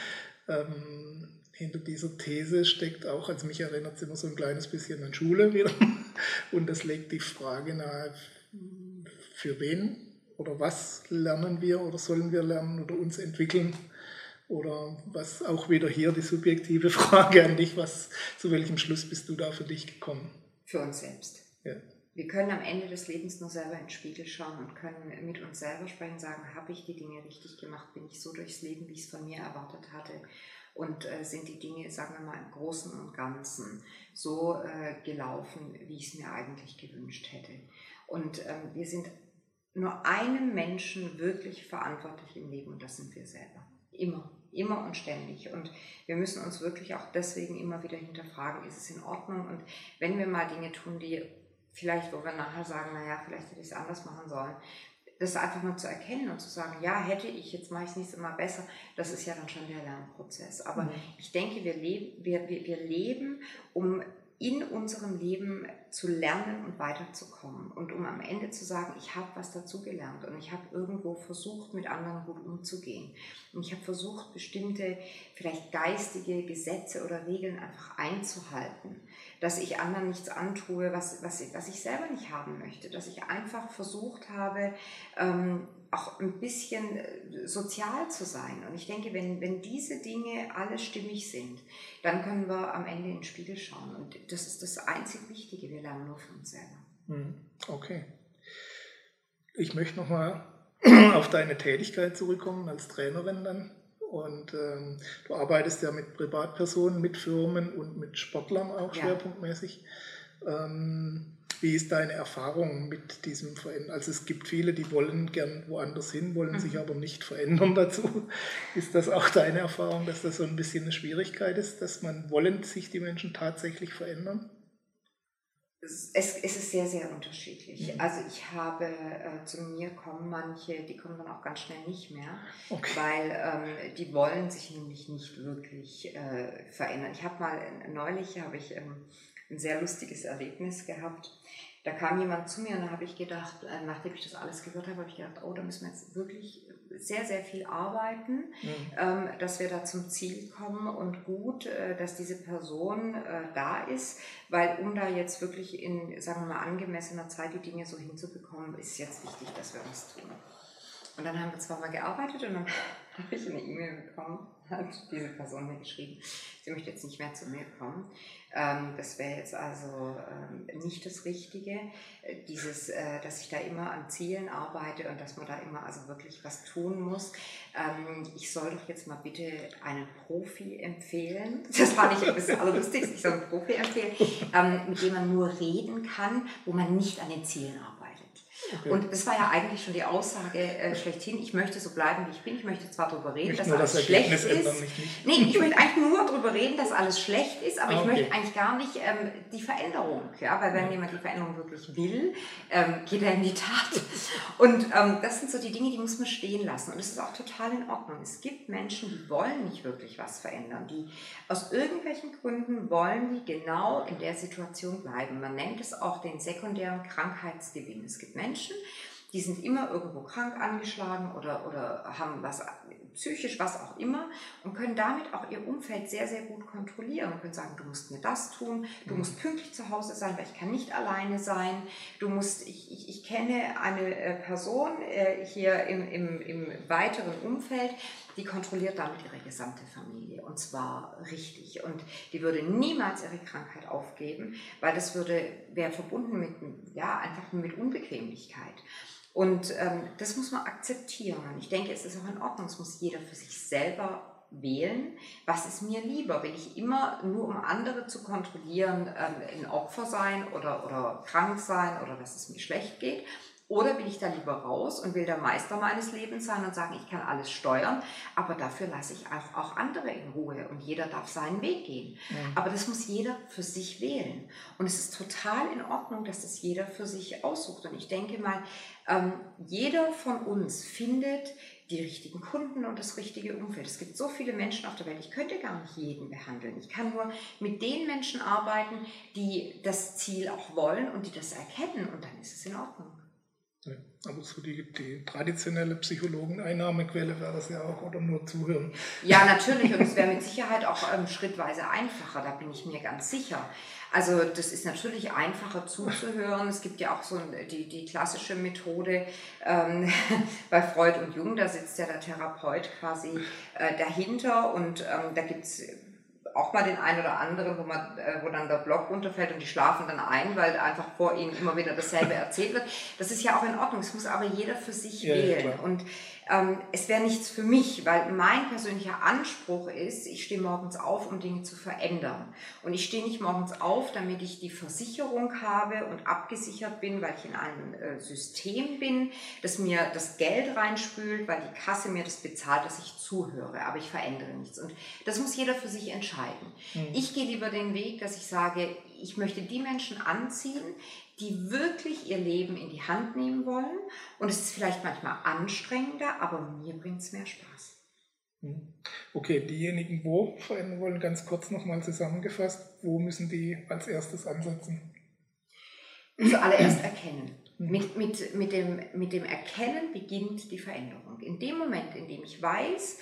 Ähm, hinter dieser These steckt auch, also mich erinnert es immer so ein kleines bisschen an Schule wieder. Und das legt die Frage nahe, für wen oder was lernen wir oder sollen wir lernen oder uns entwickeln? Oder was auch wieder hier die subjektive Frage an dich, was, zu welchem Schluss bist du da für dich gekommen? Für uns selbst. Ja. Wir können am Ende des Lebens nur selber in den Spiegel schauen und können mit uns selber sprechen, sagen, habe ich die Dinge richtig gemacht, bin ich so durchs Leben, wie ich es von mir erwartet hatte und äh, sind die Dinge, sagen wir mal, im Großen und Ganzen so äh, gelaufen, wie ich es mir eigentlich gewünscht hätte. Und ähm, wir sind nur einem Menschen wirklich verantwortlich im Leben und das sind wir selber. Immer, immer und ständig. Und wir müssen uns wirklich auch deswegen immer wieder hinterfragen, ist es in Ordnung? Und wenn wir mal Dinge tun, die vielleicht, wo wir nachher sagen, naja, vielleicht hätte ich es anders machen sollen, das einfach nur zu erkennen und zu sagen, ja, hätte ich, jetzt mache ich es nächstes Mal besser, das ist ja dann schon der Lernprozess. Aber mhm. ich denke, wir leben, wir, wir, wir leben, um in unserem Leben zu lernen und weiterzukommen und um am Ende zu sagen, ich habe was dazugelernt und ich habe irgendwo versucht, mit anderen gut umzugehen. Und ich habe versucht, bestimmte vielleicht geistige Gesetze oder Regeln einfach einzuhalten dass ich anderen nichts antue, was, was, was ich selber nicht haben möchte, dass ich einfach versucht habe, ähm, auch ein bisschen äh, sozial zu sein. Und ich denke, wenn, wenn diese Dinge alle stimmig sind, dann können wir am Ende in den Spiegel schauen. Und das ist das einzig Wichtige. Wir lernen nur von uns selber. Hm, okay. Ich möchte nochmal auf deine Tätigkeit zurückkommen als Trainerin dann. Und ähm, du arbeitest ja mit Privatpersonen, mit Firmen und mit Sportlern auch ja. schwerpunktmäßig. Ähm, wie ist deine Erfahrung mit diesem Verändern? Also es gibt viele, die wollen gern woanders hin, wollen mhm. sich aber nicht verändern dazu. Ist das auch deine Erfahrung, dass das so ein bisschen eine Schwierigkeit ist, dass man wollen sich die Menschen tatsächlich verändern? es, es ist sehr, sehr unterschiedlich. Mhm. Also ich habe, äh, zu mir kommen manche, die kommen dann auch ganz schnell nicht mehr, okay. weil ähm, die wollen sich nämlich nicht wirklich äh, verändern. Ich habe mal, neulich habe ich ähm, ein sehr lustiges Erlebnis gehabt da kam jemand zu mir und da habe ich gedacht, äh, nachdem ich das alles gehört habe, habe ich gedacht, oh, da müssen wir jetzt wirklich sehr, sehr viel arbeiten, mhm. ähm, dass wir da zum Ziel kommen und gut, äh, dass diese Person äh, da ist, weil um da jetzt wirklich in, sagen wir mal, angemessener Zeit die Dinge so hinzubekommen, ist jetzt wichtig, dass wir was tun. Und dann haben wir zwar mal gearbeitet und dann habe ich eine E-Mail bekommen, hat diese Person mir geschrieben, sie möchte jetzt nicht mehr zu mir kommen. Ähm, das wäre jetzt also ähm, nicht das Richtige. Äh, dieses, äh, dass ich da immer an Zielen arbeite und dass man da immer also wirklich was tun muss. Ähm, ich soll doch jetzt mal bitte einen Profi empfehlen. Das fand ich bisschen allerlustigste. Ich soll einen Profi empfehlen, mit dem man nur reden kann, wo man nicht an den Zielen arbeitet. Okay. Und das war ja eigentlich schon die Aussage äh, schlechthin, ich möchte so bleiben, wie ich bin. Ich möchte zwar darüber reden, dass alles das schlecht ist. Nicht, nicht. Nee, ich möchte eigentlich nur darüber reden, dass alles schlecht ist, aber ah, okay. ich möchte eigentlich gar nicht ähm, die Veränderung. Ja? Weil wenn ja. jemand die Veränderung wirklich will, ähm, geht er in die Tat. Und ähm, das sind so die Dinge, die muss man stehen lassen. Und das ist auch total in Ordnung. Es gibt Menschen, die wollen nicht wirklich was verändern. Die aus irgendwelchen Gründen wollen die genau in der Situation bleiben. Man nennt es auch den sekundären Krankheitsgewinn. Es gibt Menschen, die sind immer irgendwo krank angeschlagen oder, oder haben was psychisch, was auch immer und können damit auch ihr Umfeld sehr, sehr gut kontrollieren und können sagen, du musst mir das tun, du mhm. musst pünktlich zu Hause sein, weil ich kann nicht alleine sein, du musst, ich, ich, ich kenne eine äh, Person äh, hier im, im, im weiteren Umfeld, die kontrolliert damit ihre gesamte Familie und zwar richtig und die würde niemals ihre Krankheit aufgeben, weil das würde, wäre verbunden mit, ja, einfach mit Unbequemlichkeit. Und ähm, das muss man akzeptieren. Und ich denke, es ist auch in Ordnung. Es muss jeder für sich selber wählen, was ist mir lieber. Will ich immer nur, um andere zu kontrollieren, ähm, ein Opfer sein oder, oder krank sein oder dass es mir schlecht geht? Oder will ich da lieber raus und will der Meister meines Lebens sein und sagen, ich kann alles steuern, aber dafür lasse ich auch, auch andere in Ruhe und jeder darf seinen Weg gehen. Mhm. Aber das muss jeder für sich wählen. Und es ist total in Ordnung, dass das jeder für sich aussucht. Und ich denke mal, ähm, jeder von uns findet die richtigen Kunden und das richtige Umfeld. Es gibt so viele Menschen auf der Welt, ich könnte gar nicht jeden behandeln. Ich kann nur mit den Menschen arbeiten, die das Ziel auch wollen und die das erkennen und dann ist es in Ordnung. Aber so die, die traditionelle Psychologeneinnahmequelle wäre das ja auch, oder nur zuhören. Ja, natürlich, und es wäre mit Sicherheit auch ähm, schrittweise einfacher, da bin ich mir ganz sicher. Also das ist natürlich einfacher zuzuhören. Es gibt ja auch so die, die klassische Methode ähm, bei Freud und Jung, da sitzt ja der Therapeut quasi äh, dahinter und ähm, da gibt es auch mal den einen oder anderen, wo, man, äh, wo dann der Block runterfällt und die schlafen dann ein, weil einfach vor ihnen immer wieder dasselbe erzählt wird. Das ist ja auch in Ordnung. Es muss aber jeder für sich ja, wählen. Ja, und ähm, es wäre nichts für mich, weil mein persönlicher Anspruch ist, ich stehe morgens auf, um Dinge zu verändern. Und ich stehe nicht morgens auf, damit ich die Versicherung habe und abgesichert bin, weil ich in einem äh, System bin, das mir das Geld reinspült, weil die Kasse mir das bezahlt, dass ich zuhöre, aber ich verändere nichts. Und das muss jeder für sich entscheiden. Mhm. Ich gehe lieber den Weg, dass ich sage, ich möchte die Menschen anziehen, die wirklich ihr Leben in die Hand nehmen wollen. Und es ist vielleicht manchmal anstrengender, aber mir bringt es mehr Spaß. Hm. Okay, diejenigen, wo verändern wollen, ganz kurz nochmal zusammengefasst, wo müssen die als erstes ansetzen? Zuallererst erkennen. Hm. Mit, mit, mit, dem, mit dem Erkennen beginnt die Veränderung. In dem Moment, in dem ich weiß,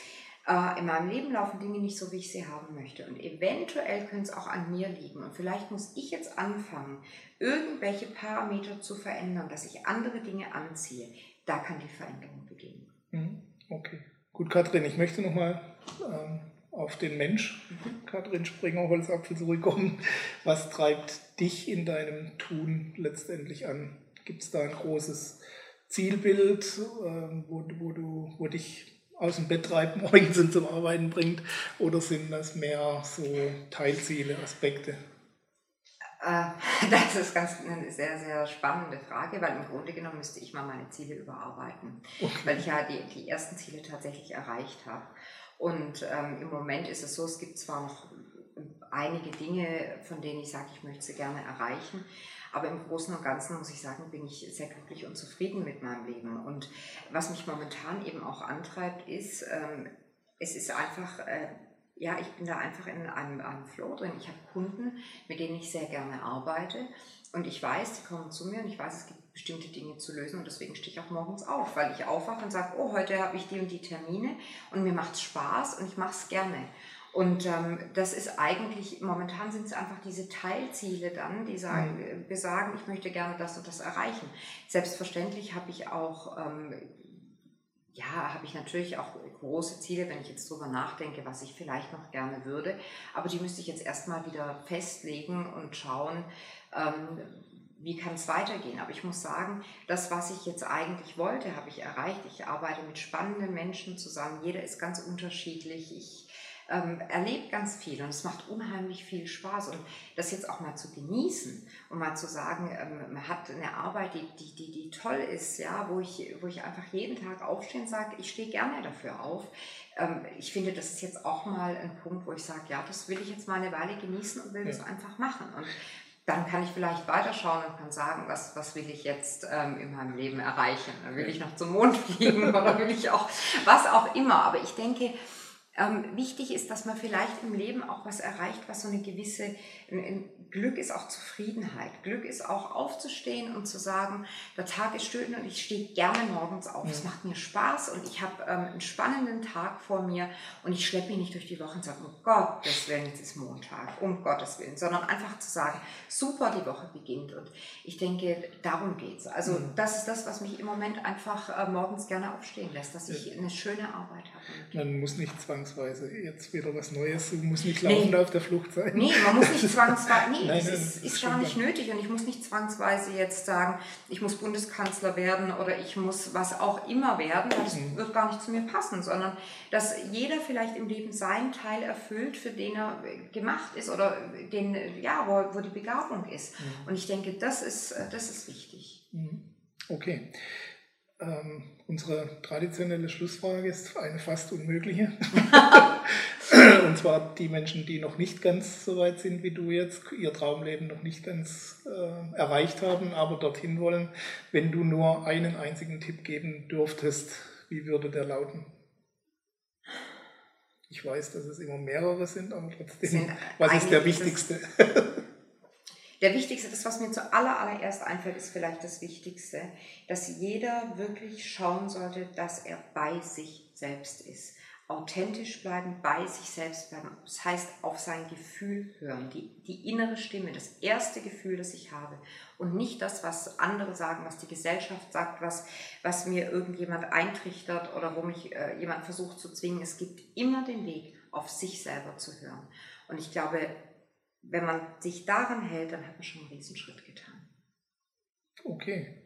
in meinem Leben laufen Dinge nicht so, wie ich sie haben möchte. Und eventuell können es auch an mir liegen. Und vielleicht muss ich jetzt anfangen, irgendwelche Parameter zu verändern, dass ich andere Dinge anziehe. Da kann die Veränderung beginnen. Mhm. Okay. Gut, Kathrin, ich möchte nochmal ähm, auf den Mensch, mhm. Kathrin Springer, Holzapfel, zurückkommen. Was treibt dich in deinem Tun letztendlich an? Gibt es da ein großes Zielbild, äh, wo, wo, du, wo dich aus dem Bett treibt morgens und zum Arbeiten bringt? Oder sind das mehr so Teilziele, Aspekte? Äh, das ist ganz eine sehr, sehr spannende Frage, weil im Grunde genommen müsste ich mal meine Ziele überarbeiten, okay. weil ich ja die, die ersten Ziele tatsächlich erreicht habe. Und ähm, im Moment ist es so, es gibt zwar noch einige Dinge, von denen ich sage, ich möchte sie gerne erreichen, aber im Großen und Ganzen muss ich sagen, bin ich sehr glücklich und zufrieden mit meinem Leben. Und was mich momentan eben auch antreibt, ist, ähm, es ist einfach, äh, ja, ich bin da einfach in einem, einem Flow drin. Ich habe Kunden, mit denen ich sehr gerne arbeite. Und ich weiß, die kommen zu mir und ich weiß, es gibt bestimmte Dinge zu lösen und deswegen stehe ich auch morgens auf, weil ich aufwache und sage, oh, heute habe ich die und die Termine und mir macht es Spaß und ich mache es gerne. Und ähm, das ist eigentlich, momentan sind es einfach diese Teilziele dann, die sagen, mhm. besagen, ich möchte gerne das und das erreichen. Selbstverständlich habe ich auch, ähm, ja, habe ich natürlich auch große Ziele, wenn ich jetzt drüber nachdenke, was ich vielleicht noch gerne würde. Aber die müsste ich jetzt erstmal wieder festlegen und schauen, ähm, wie kann es weitergehen. Aber ich muss sagen, das, was ich jetzt eigentlich wollte, habe ich erreicht. Ich arbeite mit spannenden Menschen zusammen. Jeder ist ganz unterschiedlich. Ich ähm, erlebt ganz viel und es macht unheimlich viel Spaß. Und das jetzt auch mal zu genießen und mal zu sagen, ähm, man hat eine Arbeit, die, die, die, die toll ist, ja, wo ich, wo ich einfach jeden Tag aufstehen sage, ich stehe gerne dafür auf. Ähm, ich finde, das ist jetzt auch mal ein Punkt, wo ich sage, ja, das will ich jetzt mal eine Weile genießen und will ja. das einfach machen. Und dann kann ich vielleicht weiterschauen und kann sagen, was, was will ich jetzt ähm, in meinem Leben erreichen? Will ich noch zum Mond fliegen oder will ich auch, was auch immer. Aber ich denke, ähm, wichtig ist, dass man vielleicht im Leben auch was erreicht, was so eine gewisse, Glück ist auch Zufriedenheit. Glück ist auch aufzustehen und zu sagen, der Tag ist schön und ich stehe gerne morgens auf. Es macht mir Spaß und ich habe ähm, einen spannenden Tag vor mir und ich schleppe mich nicht durch die Woche und sage, um Gottes Willen, jetzt ist Montag, um Gottes Willen, sondern einfach zu sagen, super, die Woche beginnt. Und ich denke, darum geht es. Also mhm. das ist das, was mich im Moment einfach äh, morgens gerne aufstehen lässt, dass ich eine schöne Arbeit habe. Man muss nicht zwangsweise jetzt wieder was Neues, man muss nicht laufend nee. auf der Flucht sein. Nee, man muss nicht zwangsweise, nee, Nein, es ist, ist gar nicht nötig und ich muss nicht zwangsweise jetzt sagen, ich muss Bundeskanzler werden oder ich muss was auch immer werden, weil das mhm. wird gar nicht zu mir passen, sondern dass jeder vielleicht im Leben seinen Teil erfüllt, für den er gemacht ist oder den, ja, wo, wo die Begabung ist. Mhm. Und ich denke, das ist, das ist wichtig. Mhm. Okay. Ähm, unsere traditionelle Schlussfrage ist eine fast unmögliche. Und zwar die Menschen, die noch nicht ganz so weit sind wie du jetzt, ihr Traumleben noch nicht ganz äh, erreicht haben, aber dorthin wollen. Wenn du nur einen einzigen Tipp geben dürftest, wie würde der lauten? Ich weiß, dass es immer mehrere sind, aber trotzdem, was ist der wichtigste? Der wichtigste, das, was mir zuallererst einfällt, ist vielleicht das Wichtigste, dass jeder wirklich schauen sollte, dass er bei sich selbst ist authentisch bleiben, bei sich selbst bleiben. Das heißt, auf sein Gefühl hören, die, die innere Stimme, das erste Gefühl, das ich habe. Und nicht das, was andere sagen, was die Gesellschaft sagt, was, was mir irgendjemand eintrichtert oder wo mich äh, jemand versucht zu zwingen. Es gibt immer den Weg, auf sich selber zu hören. Und ich glaube, wenn man sich daran hält, dann hat man schon einen Riesenschritt getan. Okay.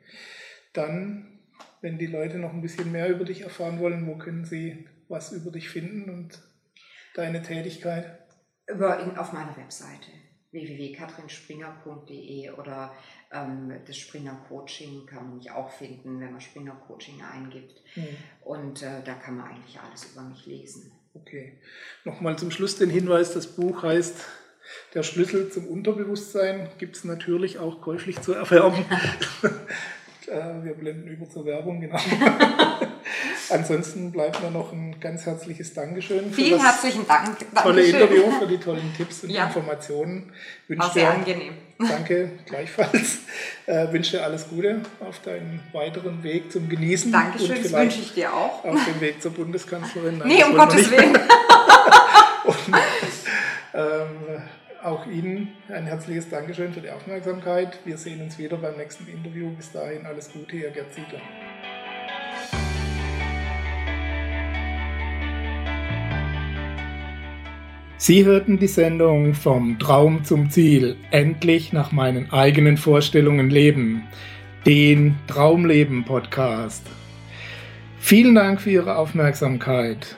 Dann, wenn die Leute noch ein bisschen mehr über dich erfahren wollen, wo können sie was über dich finden und deine Tätigkeit? Über, auf meiner Webseite www.katrinspringer.de oder ähm, das Springer Coaching kann man mich auch finden, wenn man Springer Coaching eingibt. Mhm. Und äh, da kann man eigentlich alles über mich lesen. Okay. Nochmal zum Schluss den Hinweis, das Buch heißt Der Schlüssel zum Unterbewusstsein. Gibt es natürlich auch käuflich zu erwerben. Äh, wir blenden über zur Werbung, genau. Ansonsten bleibt mir noch ein ganz herzliches Dankeschön. Vielen herzlichen Dank. Dankeschön. Tolle Interview, für die tollen Tipps und ja. Informationen. Wünsche War sehr dir, angenehm. Danke, gleichfalls. Äh, wünsche dir alles Gute auf deinen weiteren Weg zum Genießen. Dankeschön, das wünsche ich dir auch. Auf dem Weg zur Bundeskanzlerin. Nein, nee, um Gottes Willen. und, ähm, auch Ihnen ein herzliches Dankeschön für die Aufmerksamkeit. Wir sehen uns wieder beim nächsten Interview. Bis dahin alles Gute, Ihr Gerd Ziegler. Sie hörten die Sendung Vom Traum zum Ziel, endlich nach meinen eigenen Vorstellungen leben, den Traumleben Podcast. Vielen Dank für Ihre Aufmerksamkeit.